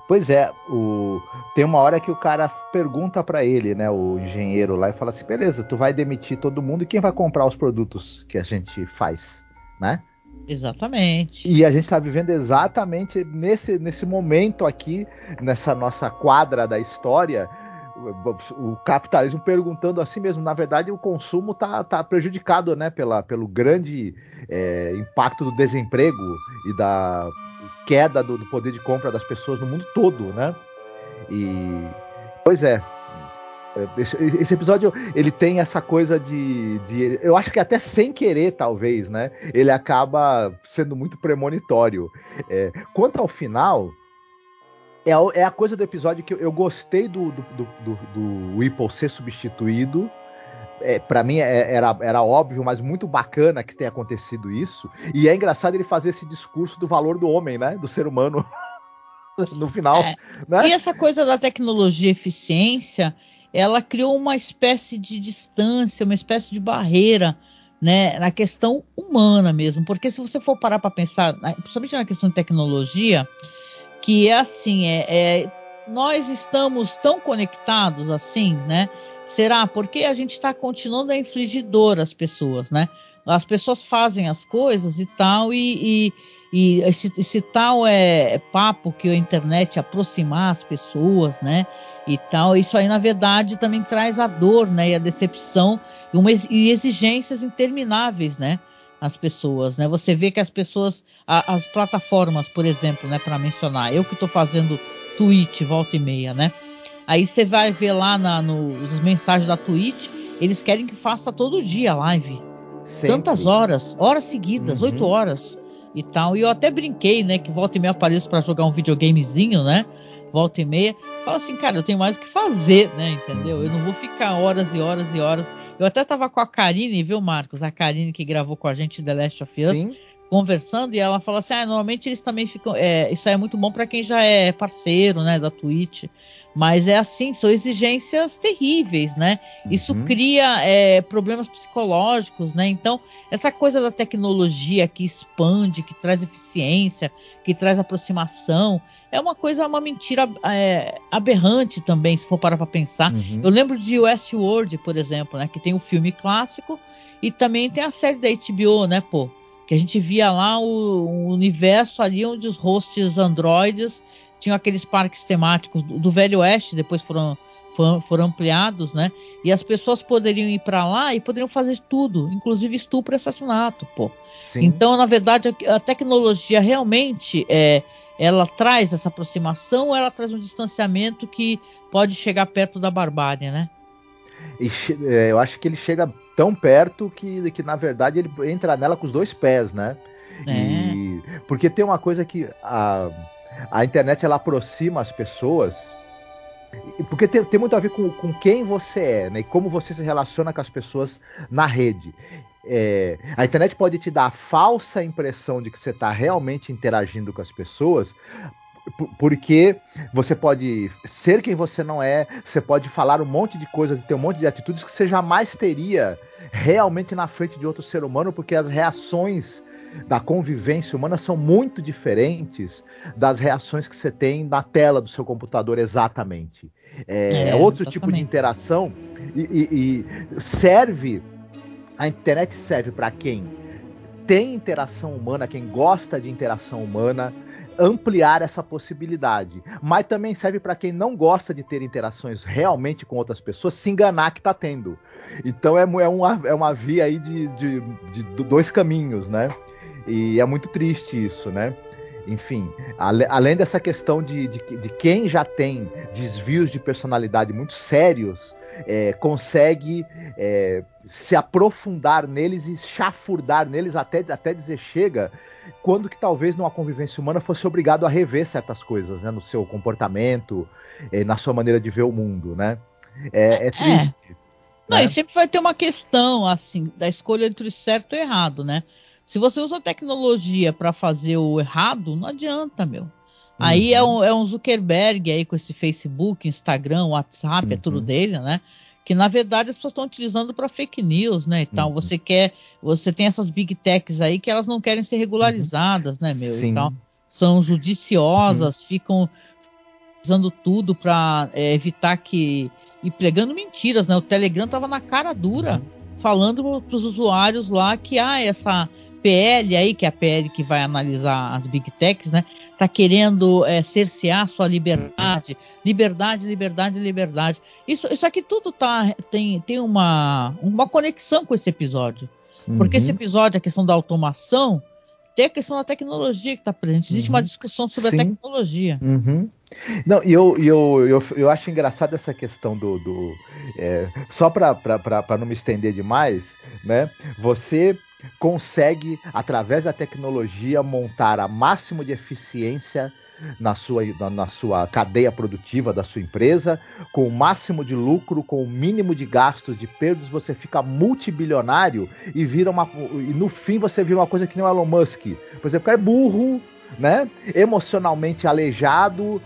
Pois é, o... tem uma hora que o cara pergunta para ele, né, o engenheiro lá, e fala assim: beleza, tu vai demitir todo mundo e quem vai comprar os produtos que a gente faz, né? Exatamente. E a gente está vivendo exatamente nesse, nesse momento aqui, nessa nossa quadra da história, o capitalismo perguntando assim mesmo. Na verdade, o consumo tá, tá prejudicado né, pela, pelo grande é, impacto do desemprego e da queda do, do, poder de compra das pessoas no mundo todo, né? E pois é. Esse, esse, episódio ele tem essa coisa de, de, eu acho que até sem querer talvez, né? Ele acaba sendo muito premonitório. É, quanto ao final, é a, é a, coisa do episódio que eu, eu gostei do, do, do, do, do Whipple ser substituído é, para mim é, era, era óbvio, mas muito bacana que tenha acontecido isso. E é engraçado ele fazer esse discurso do valor do homem, né? Do ser humano. [LAUGHS] no final. É. Né? E essa coisa da tecnologia e eficiência, ela criou uma espécie de distância, uma espécie de barreira. Né, na questão humana mesmo, porque se você for parar para pensar, principalmente na questão de tecnologia, que é assim, é, é nós estamos tão conectados assim, né? Será? Porque a gente está continuando a infligir dor às pessoas, né? As pessoas fazem as coisas e tal, e, e, e esse, esse, tal é, é, papo que a internet aproximar as pessoas, né? E tal, isso aí na verdade também traz a dor, né? E a decepção e, uma, e exigências intermináveis, né? As pessoas, né? Você vê que as pessoas, a, as plataformas, por exemplo, né? Para mencionar, eu que estou fazendo tweet volta e meia, né? Aí você vai ver lá na, nos mensagens da Twitch, eles querem que faça todo dia live. Sempre. Tantas horas, horas seguidas, oito uhum. horas e tal. E eu até brinquei, né, que volta e meia apareço para jogar um videogamezinho, né? volta e meia, fala assim, cara, eu tenho mais o que fazer, né? Entendeu? Eu não vou ficar horas e horas e horas. Eu até tava com a Karine, viu, Marcos? A Karine que gravou com a gente The Last of Us. Sim. Conversando e ela falou assim: ah, normalmente eles também ficam. É, isso é muito bom para quem já é parceiro, né, da Twitch. Mas é assim, são exigências terríveis, né? Isso uhum. cria é, problemas psicológicos, né? Então, essa coisa da tecnologia que expande, que traz eficiência, que traz aproximação, é uma coisa, uma mentira é, aberrante também, se for parar para pensar. Uhum. Eu lembro de Westworld, por exemplo, né? Que tem o filme clássico e também tem a série da HBO, né, pô? Que a gente via lá o, o universo ali onde os hosts androides tinham aqueles parques temáticos do, do Velho Oeste, depois foram, foram, foram, ampliados, né? E as pessoas poderiam ir para lá e poderiam fazer tudo, inclusive estupro e assassinato, pô. Sim. Então, na verdade, a, a, tecnologia realmente é, ela traz essa aproximação, ou ela traz um distanciamento que pode chegar perto da barbárie, né? E, é, eu acho que ele chega tão perto que, que na verdade ele entra nela com os dois pés, né? É. E, porque tem uma coisa que a, a internet ela aproxima as pessoas porque tem, tem, muito a ver com, com, quem você é, né? E como você se relaciona com as pessoas na rede. É, a internet pode te dar a falsa impressão de que você está realmente interagindo com as pessoas, porque você pode ser quem você não é, você pode falar um monte de coisas e ter um monte de atitudes que você jamais teria realmente na frente de outro ser humano, porque as reações da convivência humana são muito diferentes das reações que você tem na tela do seu computador exatamente. É, é outro exatamente. tipo de interação e, e, e serve. A internet serve para quem tem interação humana, quem gosta de interação humana, ampliar essa possibilidade. Mas também serve para quem não gosta de ter interações realmente com outras pessoas, se enganar que está tendo. Então é, é, uma, é uma via aí de, de, de dois caminhos, né? E é muito triste isso, né? Enfim, além dessa questão de, de, de quem já tem desvios de personalidade muito sérios, é, consegue é, se aprofundar neles e chafurdar neles até, até dizer chega, quando que talvez numa convivência humana fosse obrigado a rever certas coisas, né, no seu comportamento, é, na sua maneira de ver o mundo, né? É, é, é. triste. Não, né? e sempre vai ter uma questão assim da escolha entre o certo e o errado, né? Se você usa tecnologia para fazer o errado, não adianta, meu. Uhum. Aí é um, é um, Zuckerberg aí com esse Facebook, Instagram, WhatsApp, uhum. é tudo uhum. dele, né? Que na verdade as pessoas estão utilizando para fake news, né? Então uhum. você quer, você tem essas big techs aí que elas não querem ser regularizadas, né, meu? Sim. Então são judiciosas, uhum. ficam usando tudo para é, evitar que e pregando mentiras, né? O Telegram tava na cara dura uhum. falando para os usuários lá que ah, essa PL aí, que é a PL que vai analisar as big techs, né? Tá querendo é, cercear sua liberdade, liberdade, liberdade, liberdade. Isso, isso aqui tudo tá tem, tem uma, uma conexão com esse episódio, uhum. porque esse episódio, a questão da automação, tem a questão da tecnologia que está presente. Existe uhum. uma discussão sobre Sim. a tecnologia. Uhum. Não, e eu, eu, eu, eu acho engraçado essa questão do. do é, só para não me estender demais, né? Você consegue, através da tecnologia, montar a máximo de eficiência na sua, na, na, sua cadeia produtiva da sua empresa, com o máximo de lucro, com o mínimo de gastos, de perdas, você fica multibilionário e vira uma. E no fim você vira uma coisa que nem o Elon Musk. Por exemplo, é burro, né? Emocionalmente aleijado.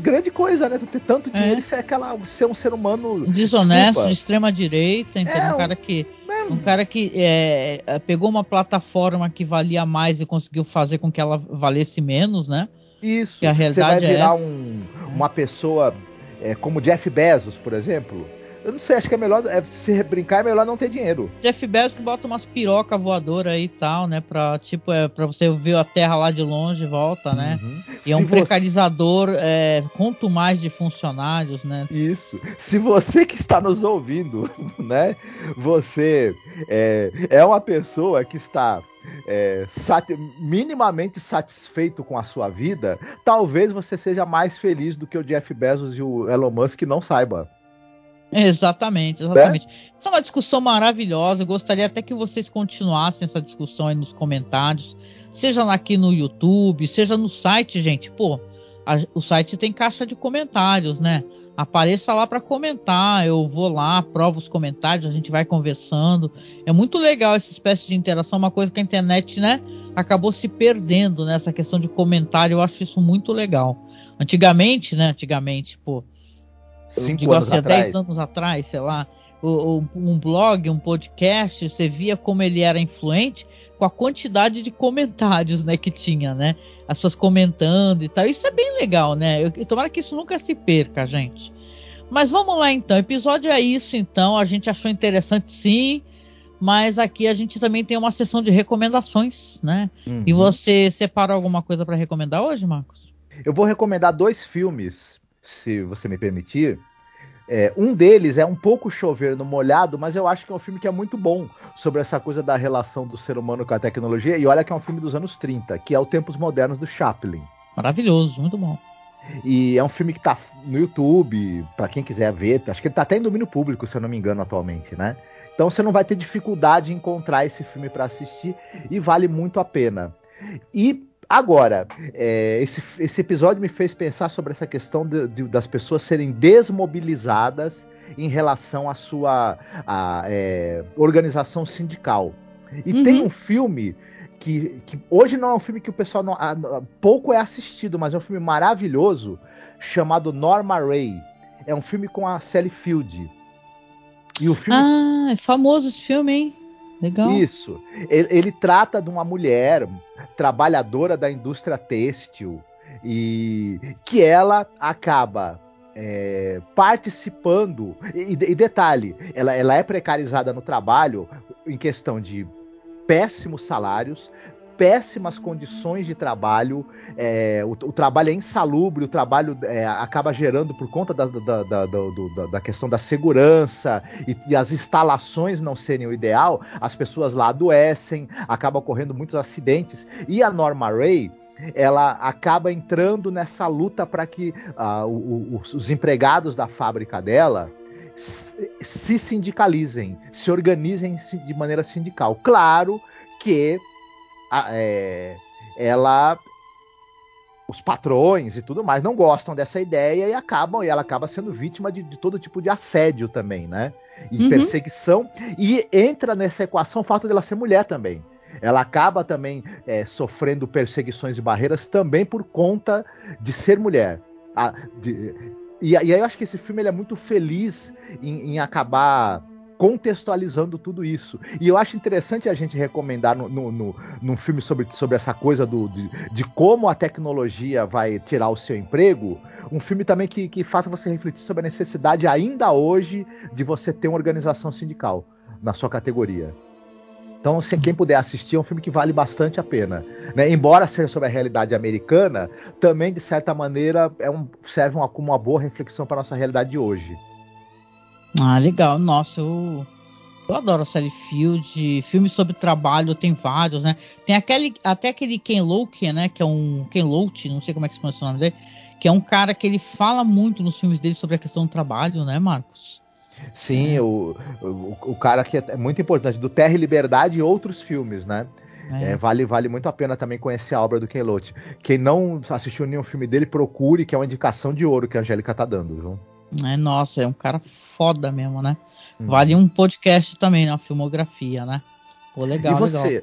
Grande coisa, né? Tu ter tanto dinheiro é. e ser, aquela, ser um ser humano. Desonesto, desculpa. de extrema direita, entendeu? É, um cara que um cara que é, é, pegou uma plataforma que valia mais e conseguiu fazer com que ela valesse menos, né? Isso. Que a realidade Você vai virar é um, uma pessoa é, como Jeff Bezos, por exemplo. Eu não sei, acho que é melhor. É, se brincar, é melhor não ter dinheiro. Jeff Bezos que bota umas piroca voadora aí e tal, né? Pra, tipo, é, pra você ver a Terra lá de longe e volta, né? Uhum. E é um precarizador, é, quanto mais de funcionários, né? Isso. Se você que está nos ouvindo, [LAUGHS] né? Você é, é uma pessoa que está é, sati minimamente satisfeito com a sua vida, talvez você seja mais feliz do que o Jeff Bezos e o Elon Musk não saiba. Exatamente, exatamente. Né? Isso é uma discussão maravilhosa. Eu gostaria até que vocês continuassem essa discussão aí nos comentários, seja aqui no YouTube, seja no site, gente. Pô, a, o site tem caixa de comentários, né? Apareça lá para comentar, eu vou lá, aprovo os comentários, a gente vai conversando. É muito legal essa espécie de interação, uma coisa que a internet, né, acabou se perdendo nessa questão de comentário. Eu acho isso muito legal. Antigamente, né, antigamente, pô, Cinco anos assim, atrás. 10 anos atrás, sei lá, um blog, um podcast, você via como ele era influente com a quantidade de comentários, né, que tinha, né? As pessoas comentando e tal. Isso é bem legal, né? Eu, tomara que isso nunca se perca, gente. Mas vamos lá então. Episódio é isso, então. A gente achou interessante sim. Mas aqui a gente também tem uma sessão de recomendações, né? Uhum. E você separou alguma coisa para recomendar hoje, Marcos? Eu vou recomendar dois filmes, se você me permitir. É, um deles é um pouco chover no molhado, mas eu acho que é um filme que é muito bom sobre essa coisa da relação do ser humano com a tecnologia. E olha que é um filme dos anos 30, que é o Tempos Modernos do Chaplin. Maravilhoso, muito bom. E é um filme que tá no YouTube, para quem quiser ver. Acho que ele tá até em domínio público, se eu não me engano, atualmente, né? Então você não vai ter dificuldade em encontrar esse filme para assistir e vale muito a pena. E Agora, é, esse, esse episódio me fez pensar sobre essa questão de, de, das pessoas serem desmobilizadas em relação à sua à, é, organização sindical. E uhum. tem um filme que, que, hoje não é um filme que o pessoal não, a, pouco é assistido, mas é um filme maravilhoso chamado Norma Ray. É um filme com a Sally Field. E o filme... Ah, é famoso esse filme, hein? Legal. Isso. Ele, ele, trata de uma mulher trabalhadora da indústria têxtil e que ela acaba é, participando. E, e, detalhe, ela, ela é precarizada no trabalho em questão de péssimos salários, péssimas condições de trabalho, é, o, o, trabalho é insalubre, o trabalho é, acaba gerando por conta da, da, da, da, questão da segurança e, e, as instalações não serem o ideal, as pessoas lá adoecem, acaba ocorrendo muitos acidentes. E a Norma Ray, ela acaba entrando nessa luta para que uh, o, o, os empregados da fábrica dela se sindicalizem, se organizem de maneira sindical. Claro que é, ela os patrões e tudo mais não gostam dessa ideia e acabam e ela acaba sendo vítima de, de todo tipo de assédio também, né? E uhum. perseguição e entra nessa equação o fato dela ser mulher também. Ela acaba também é, sofrendo perseguições e barreiras também por conta de ser mulher. A, de, e, e, aí eu acho que esse filme é muito feliz em, em acabar contextualizando tudo isso. E eu acho interessante a gente recomendar no, no, no, num filme sobre, sobre essa coisa do, de, de, como a tecnologia vai tirar o seu emprego, um filme também que, que faça você refletir sobre a necessidade ainda hoje de você ter uma organização sindical na sua categoria. Então, se quem puder assistir, é um filme que vale bastante a pena. Né? Embora seja sobre a realidade americana, também, de certa maneira, é um, serve uma, como uma boa reflexão para a nossa realidade de hoje. Ah, legal. Nossa, eu, eu adoro a Sally Field. Filmes sobre trabalho tem vários, né? Tem aquele, até aquele Ken Loach, né? Que é um Ken Loach, não sei como é que se pronuncia o nome dele. Que é um cara que ele fala muito nos filmes dele sobre a questão do trabalho, né, Marcos? Sim, é. o, o, o, cara que é muito importante, do Terra e Liberdade e outros filmes, né? É. É, vale, vale muito a pena também conhecer a obra do Ken Loach. Quem não assistiu nenhum filme dele, procure, que é uma indicação de ouro que a Angélica tá dando, viu? É, nossa, é um cara foda mesmo, né? Uhum. Vale um podcast também, na filmografia, né? Pô, legal, e você? Legal.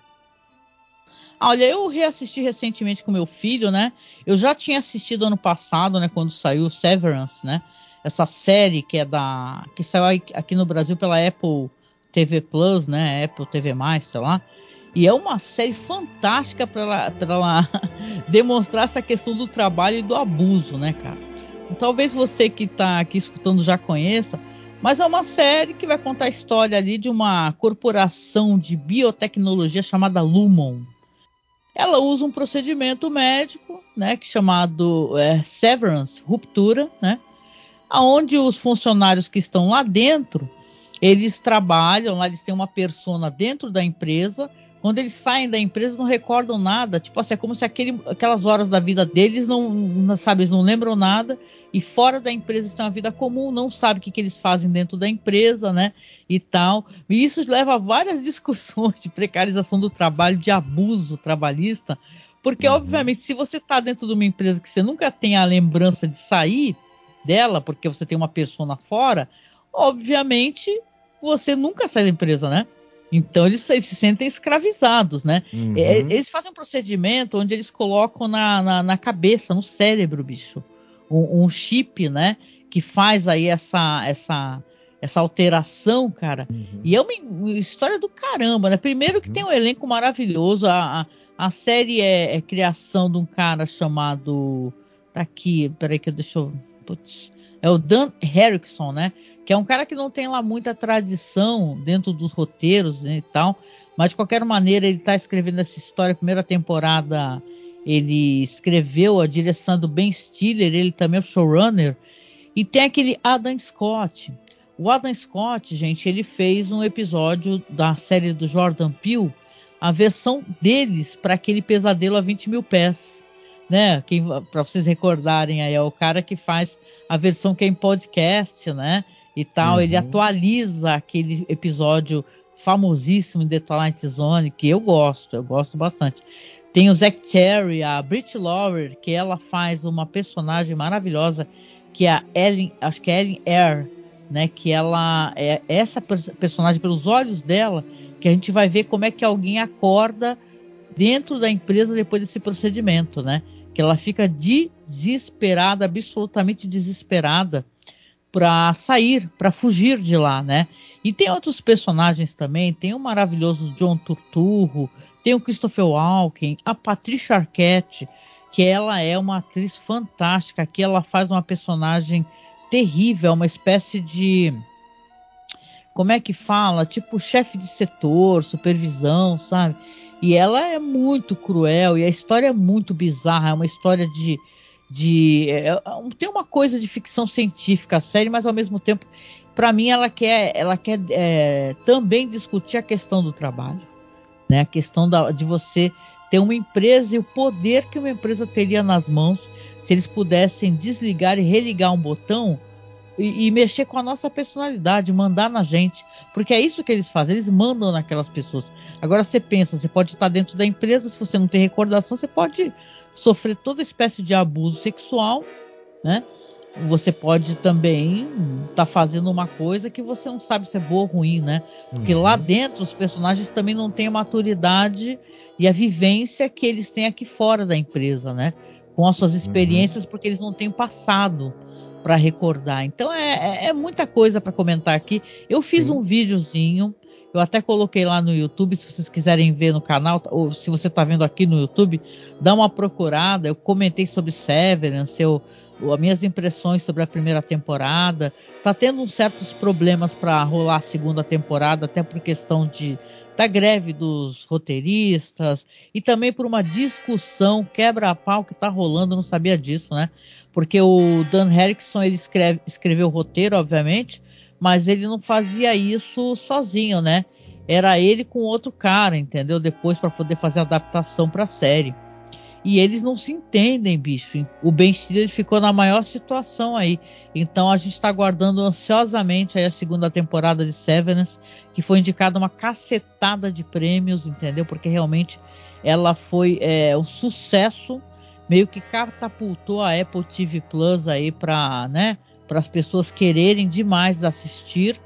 Ah, olha, eu reassisti recentemente com meu filho, né? Eu já tinha assistido ano passado, né? Quando saiu Severance, né? Essa série que é da. que saiu aqui no Brasil pela Apple TV Plus, né? Apple TV, sei lá. E é uma série fantástica para ela, ela [LAUGHS] demonstrar essa questão do trabalho e do abuso, né, cara? Talvez você que está aqui escutando já conheça, mas é uma série que vai contar a história ali de uma corporação de biotecnologia chamada Lumon. Ela usa um procedimento médico, né, que chamado é, severance, ruptura, né, aonde os funcionários que estão lá dentro, eles trabalham, lá eles têm uma persona dentro da empresa. Quando eles saem da empresa não recordam nada, tipo assim, é como se aquele, aquelas horas da vida deles não, não sabe, eles não lembram nada e fora da empresa estão a vida comum, não sabe o que, que eles fazem dentro da empresa, né? E tal. E isso leva a várias [LAUGHS] discussões de precarização do trabalho, de abuso trabalhista, Porque, uhum. obviamente, se você está dentro de uma empresa que você nunca tem a lembrança de sair dela, porque você tem uma pessoa fora, obviamente você nunca sai da empresa, né? Então eles, eles se sentem escravizados, né? Uhum. É, eles fazem um procedimento onde eles colocam na, na, na cabeça, no cérebro, bicho, um, um, chip, né? Que faz aí essa essa essa alteração, cara. Uhum. E é uma, uma, história do caramba, né? Primeiro que uhum. tem um elenco maravilhoso, a, a, a série é, é, criação de um cara chamado. Tá aqui, peraí que eu deixa eu. Putz, é o Dan Harrison, né? Que é um cara que não tem lá muita tradição dentro dos roteiros né, e tal. Mas de qualquer maneira, ele está escrevendo essa história. Primeira temporada ele escreveu a direção do Ben Stiller, ele também é o showrunner. E tem aquele Adam Scott. O Adam Scott, gente, ele fez um episódio da série do Jordan Peele, a versão deles para aquele pesadelo a 20 mil pés. Né? Para vocês recordarem aí, é o cara que faz a versão que é em podcast, né? E tal. Uhum. Ele atualiza aquele episódio famosíssimo de The Twilight Zone, que eu gosto, eu gosto bastante. Tem o Zack Cherry, a Brit Lauer, que ela faz uma personagem maravilhosa, que é a Ellen, acho que é Ellen Air, né? Que ela é essa personagem pelos olhos dela, que a gente vai ver como é que alguém acorda dentro da empresa depois desse procedimento, né? Que ela fica desesperada, absolutamente desesperada para sair, para fugir de lá, né? E tem outros personagens também, tem o maravilhoso John Turturro, tem o Christopher Walken, a Patricia Arquette, que ela é uma atriz fantástica, que ela faz uma personagem terrível, uma espécie de como é que fala? Tipo chefe de setor, supervisão, sabe? E ela é muito cruel e a história é muito bizarra, é uma história de de é, é tem uma coisa de ficção científica a série, mas ao mesmo tempo, para mim ela quer ela quer é, também discutir a questão do trabalho, né? A questão da, de você ter uma empresa e o poder que uma empresa teria nas mãos se eles pudessem desligar e religar um botão e, e, mexer com a nossa personalidade, mandar na gente, porque é isso que eles fazem, eles mandam naquelas pessoas. Agora você pensa, você pode estar dentro da empresa, se você não tem recordação, você pode sofrer toda espécie de abuso sexual, né? Você pode também estar tá fazendo uma coisa que você não sabe se é boa ou ruim, né? Porque uhum. lá dentro os personagens também não têm a maturidade e a vivência que eles têm aqui fora da empresa, né? com as suas uhum. experiências, uhum. porque eles não têm passado para recordar. Então é, é, é muita coisa para comentar aqui. Eu fiz Sim. um videozinho, eu até coloquei lá no YouTube, se vocês quiserem ver no canal, ou se você está vendo aqui no YouTube, dá uma procurada. Eu comentei sobre Severance, eu, as minhas impressões sobre a primeira temporada. Tá tendo certos problemas para rolar a segunda temporada, até por questão de da greve dos roteiristas e também por uma discussão quebra-pau que está rolando, não sabia disso, né? Porque o Dan Erickson ele escreve, escreveu o roteiro, obviamente, mas ele não fazia isso sozinho, né? Era ele com outro cara, entendeu? Depois para poder fazer a adaptação para a série. E eles não se entendem, bicho. O Ben Stiller ficou na maior situação aí. Então a gente está aguardando ansiosamente a segunda temporada de Severance, que foi indicada uma cacetada de prêmios, entendeu? Porque realmente ela foi é, um sucesso, meio que catapultou a Apple TV Plus aí para, né, para as pessoas quererem demais assistir,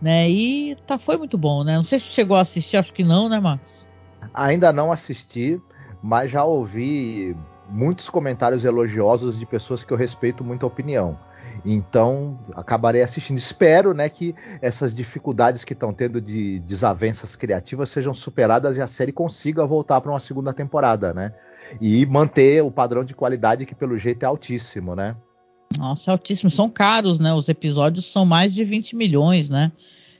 né? E tá foi muito bom, né? Não sei se chegou a assistir, acho que não, né, Marcos? Ainda não assisti mas já ouvi muitos comentários elogiosos de pessoas que eu respeito muito a opinião. Então, acabarei assistindo. Espero, né, que essas dificuldades que estão tendo de desavenças criativas sejam superadas e a série consiga voltar para uma segunda temporada, né? E manter o padrão de qualidade que pelo jeito é altíssimo, né? Nossa, é altíssimo. São caros, né? Os episódios são mais de 20 milhões, né?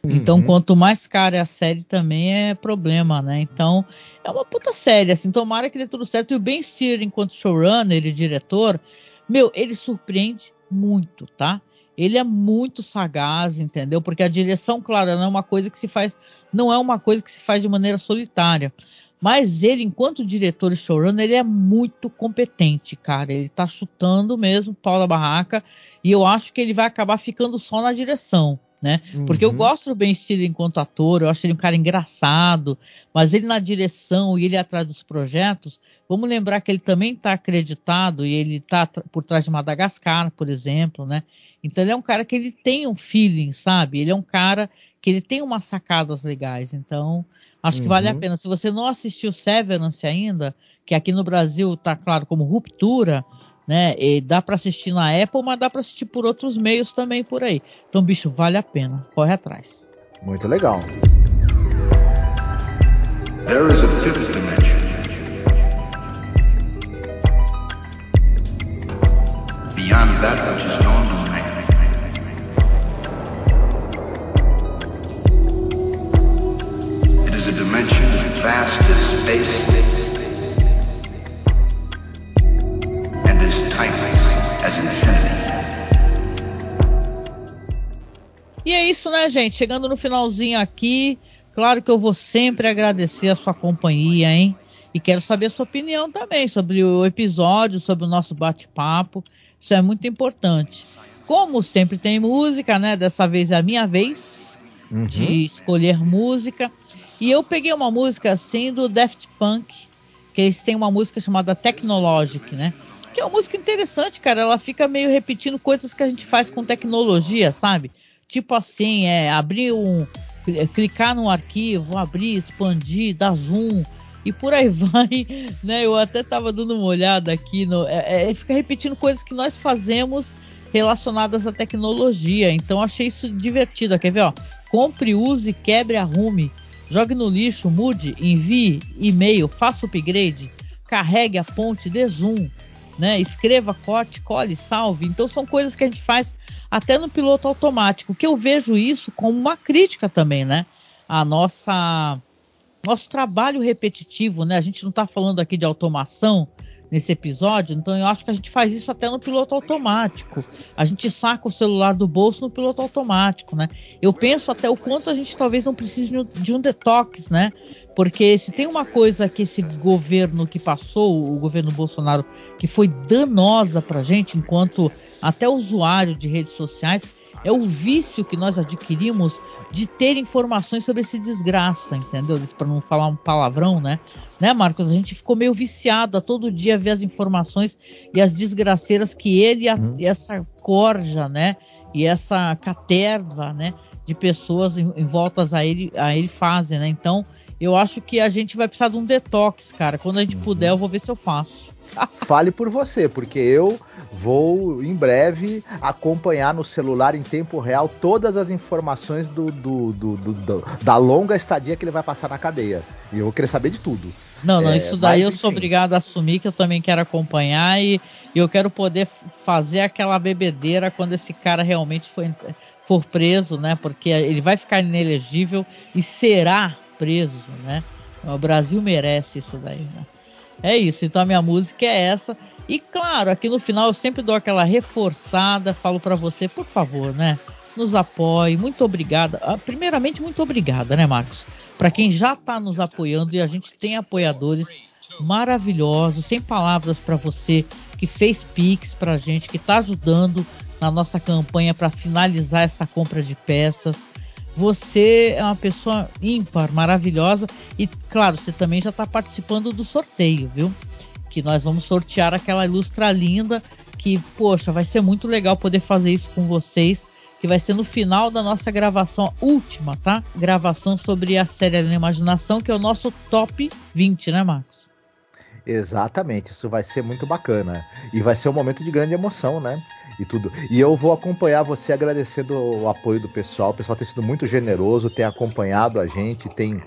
Então, uhum. quanto mais cara é a série também é problema, né? Então, é uma puta série, assim, tomara que dê tudo certo. E o Ben Stiller, enquanto showrunner e diretor, meu, ele surpreende muito, tá? Ele é muito sagaz, entendeu? Porque a direção, claro, não é uma coisa que se faz, não é uma coisa que se faz de maneira solitária. Mas ele, enquanto diretor e showrunner, ele é muito competente, cara. Ele tá chutando mesmo pau da barraca. E eu acho que ele vai acabar ficando só na direção né? Uhum. Porque eu gosto do Ben Stiller enquanto ator, eu acho ele um cara engraçado, mas ele na direção e ele atrás dos projetos, vamos lembrar que ele também está acreditado e ele está por trás de Madagascar, por exemplo, né? Então ele é um cara que ele tem um feeling, sabe? Ele é um cara que ele tem umas sacadas legais, então acho uhum. que vale a uhum. pena. Se você não assistiu Severance ainda, que aqui no Brasil está claro como ruptura, né? E dá para assistir na Apple, mas dá para assistir por outros meios também por aí. Então, bicho, vale a pena. Corre atrás. Muito legal. There is a fifth dimension. Beyond that which is known to man. It is a dimension vast as space. E é isso, né, gente? Chegando no finalzinho aqui, claro que eu vou sempre agradecer a sua companhia, hein? E quero saber a sua opinião também sobre o episódio, sobre o nosso bate-papo. Isso é muito importante. Como sempre tem música, né? Dessa vez é a minha vez uhum. de escolher música. E eu peguei uma música assim do Daft Punk, que eles têm uma música chamada Technologic, né? Que é uma música interessante, cara. Ela fica meio repetindo coisas que a gente faz com tecnologia, sabe? Tipo assim, é abrir um. Clicar no arquivo, abrir, expandir, dar zoom e por aí [LAUGHS] vai, né? Eu até tava dando uma olhada aqui no. É, é, fica repetindo coisas que nós fazemos relacionadas à tecnologia. Então achei isso divertido. Quer ver, ó? Compre, use, quebre, arrume. Jogue no lixo, mude, envie e-mail, faça upgrade, carregue a ponte, dê zoom, né? Escreva, corte, cole, salve. Então são coisas que a gente faz até no piloto automático, que eu vejo isso como uma crítica também, né? A nossa nosso trabalho repetitivo, né? A gente não está falando aqui de automação nesse episódio, então eu acho que a gente faz isso até no piloto automático. A gente saca o celular do bolso no piloto automático, né? Eu penso até o quanto a gente talvez não precise de um detox, né? Porque se tem uma coisa que esse governo que passou, o governo Bolsonaro, que foi danosa para a gente, enquanto até usuário de redes sociais, é o vício que nós adquirimos de ter informações sobre esse desgraça, entendeu? Para não falar um palavrão, né? Né, Marcos? A gente ficou meio viciado a todo dia ver as informações e as desgraceiras que ele e, a, uhum. essa corja, né? E essa caterva, né? De pessoas em, em voltas a ele, a ele fazem, né? Então, eu acho que a gente vai precisar de um detox, cara. Quando a gente uhum. puder, eu vou ver se eu faço. [LAUGHS] Fale por você, porque eu vou em breve acompanhar no celular em tempo real todas as informações do, do, do, do da longa estadia que ele vai passar na cadeia. E eu vou querer saber de tudo. Não, não, é, isso daí eu sou obrigado a assumir que eu também quero acompanhar e, e eu quero poder fazer aquela bebedeira quando esse cara realmente for, for preso, né? Porque ele vai ficar inelegível e será preso, né? O Brasil merece isso daí, né? É isso, então a minha música é essa. E claro, aqui no final eu sempre dou aquela reforçada, falo para você, por favor, né? Nos apoie, muito obrigada. Ah, primeiramente, muito obrigada, né, Marcos? Para quem já está nos apoiando e a gente tem apoiadores maravilhosos, sem palavras para você que fez Pix pra gente, que está ajudando na nossa campanha para finalizar essa compra de peças. Você é uma pessoa ímpar, maravilhosa e, claro, você também já está participando do sorteio, viu? Que nós vamos sortear aquela ilustra linda que, poxa, vai ser muito legal poder fazer isso com vocês, que vai ser no final da nossa gravação última, tá? Gravação sobre a série da Imaginação, que é o nosso top 20, né, Marcos? Exatamente, isso vai ser muito bacana. E vai ser um momento de grande emoção, né? e tudo. E eu vou acompanhar você agradecendo o apoio do pessoal. O pessoal tem sido muito generoso, tem acompanhado a gente, tem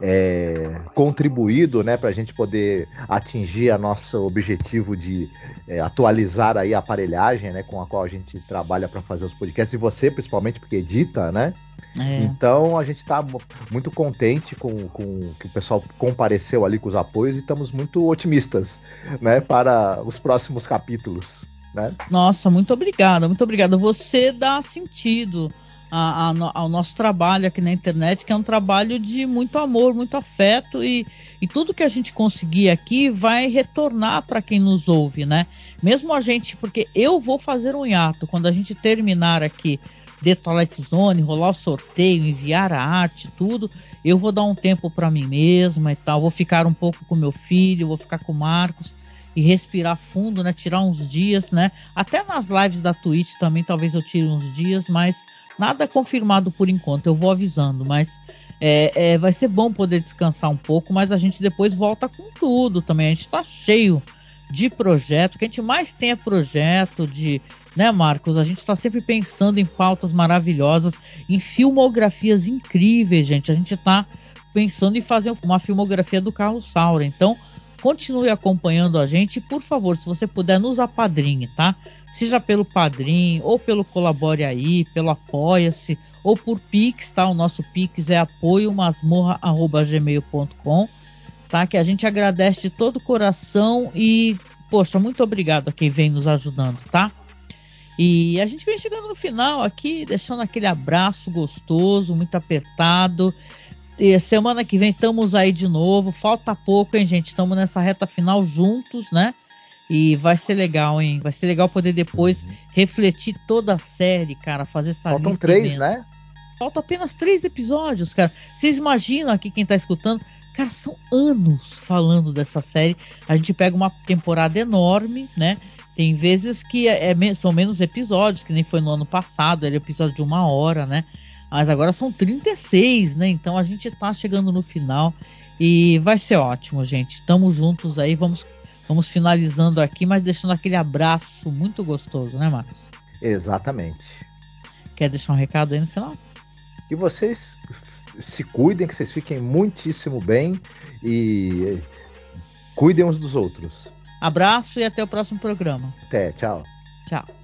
é, contribuído né, para a gente poder atingir a nosso objetivo de é, atualizar aí a aparelhagem né, com a qual a gente trabalha para fazer os podcasts. E você, principalmente, porque edita, né? É. Então a gente está muito contente com, com que o pessoal compareceu ali com os apoios e estamos muito otimistas né, para os próximos capítulos. Né? Nossa, muito obrigada, muito obrigada. Você dá sentido a, a, ao nosso trabalho aqui na internet, que é um trabalho de muito amor, muito afeto e, e tudo que a gente conseguir aqui vai retornar para quem nos ouve, né? Mesmo a gente, porque eu vou fazer um hiato quando a gente terminar aqui The Twilight Zone, rolar o sorteio, enviar a arte, tudo, eu vou dar um tempo para mim mesma e tal. Vou ficar um pouco com meu filho, vou ficar com o Marcos e respirar fundo, né? Tirar uns dias, né? Até nas lives da Twitch também, talvez eu tire uns dias, mas nada confirmado por enquanto. Eu vou avisando, mas é, é, vai ser bom poder descansar um pouco, mas a gente depois volta com tudo também. A gente está cheio de projeto, o que a gente mais tem é projeto de, né, Marcos? A gente está sempre pensando em pautas maravilhosas, em filmografias incríveis, gente. A gente está pensando em fazer uma filmografia do Carlos Saura. Então, continue acompanhando a gente por favor, se você puder, nos apadrinhe, tá? Seja pelo padrinho, ou pelo Colabore Aí, pelo Apoia-se, ou por Pix, tá? O nosso Pix é apoiomasmorra.gmail.com tá? Que a gente agradece de todo o coração e, poxa, muito obrigado a quem vem nos ajudando, tá? E a gente vem chegando no final aqui, deixando aquele abraço gostoso, muito apertado. E semana que vem estamos aí de novo. Falta pouco, hein, gente? Estamos nessa reta final juntos, né? E vai ser legal, hein? Vai ser legal poder depois uhum. refletir toda a série, cara, fazer essa Faltam três, né? Faltam apenas três episódios, cara. Vocês imaginam aqui quem tá escutando? Cara, são anos falando dessa série. A gente pega uma temporada enorme, né? Tem vezes que é, é, são menos episódios, que nem foi no ano passado, era episódio de uma hora, né? Mas agora são 36, né? Então a gente tá chegando no final e vai ser ótimo, gente. Tamo juntos aí, vamos, vamos finalizando aqui, mas deixando aquele abraço muito gostoso, né, Marcos? Exatamente. Quer deixar um recado aí no final? E vocês se cuidem, que vocês fiquem muitíssimo bem e cuidem uns dos outros. Abraço e até o próximo programa. Até, tchau. Tchau.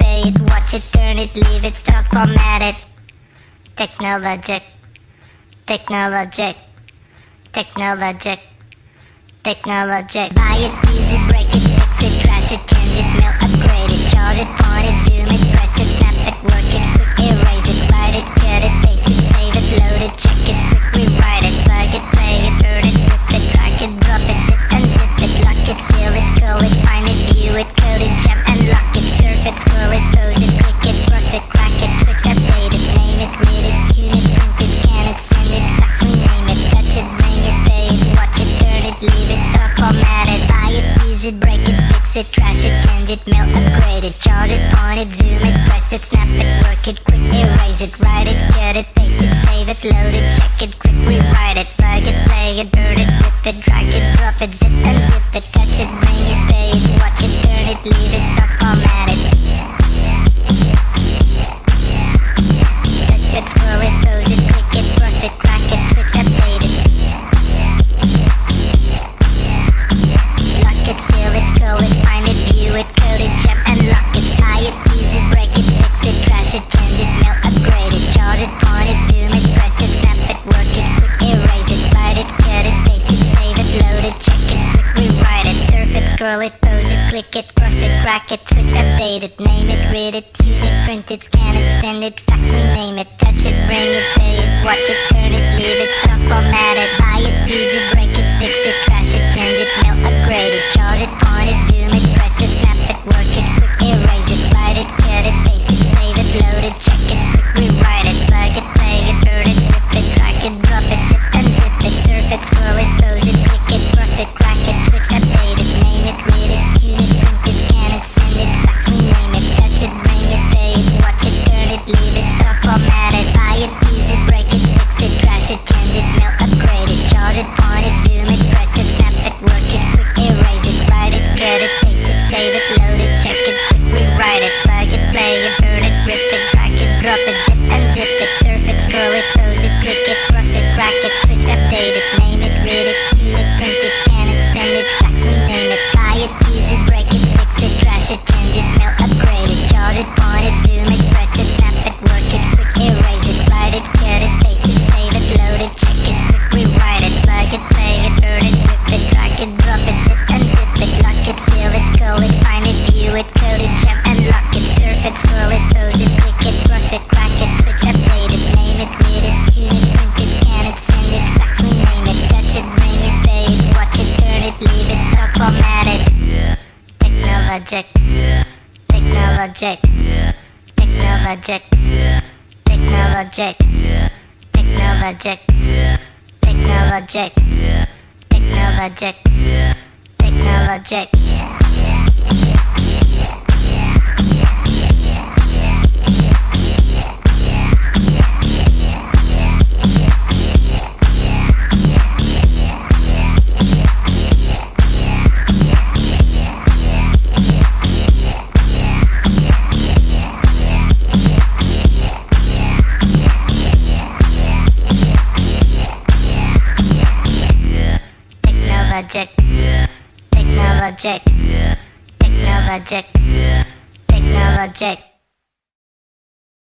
it, turn it, leave it, stop, format it. Technologic, technologic, technologic, technologic. Buy it, use it, break it, fix it, trash it, change it, mail, upgrade it, charge it, point it, it, fix it, change it, mail, upgrade it, charge it, point it, zoom it, press it, snap it, work it, quick erase it, write it, cut it, paste it, save it, load it, check it, quick rewrite it, plug it, play it, burn it, rip it, drag it, drop it, zip unzip it, touch it, bring it, pay it, watch it, turn it, leave it, crack it, switch, update it, name it, read it, tune it, print it, scan it, send it, fax, rename it, touch it, bring it, pay it, watch it, turn it, leave it, stop, format it, buy it, use it, break it, fix it, trash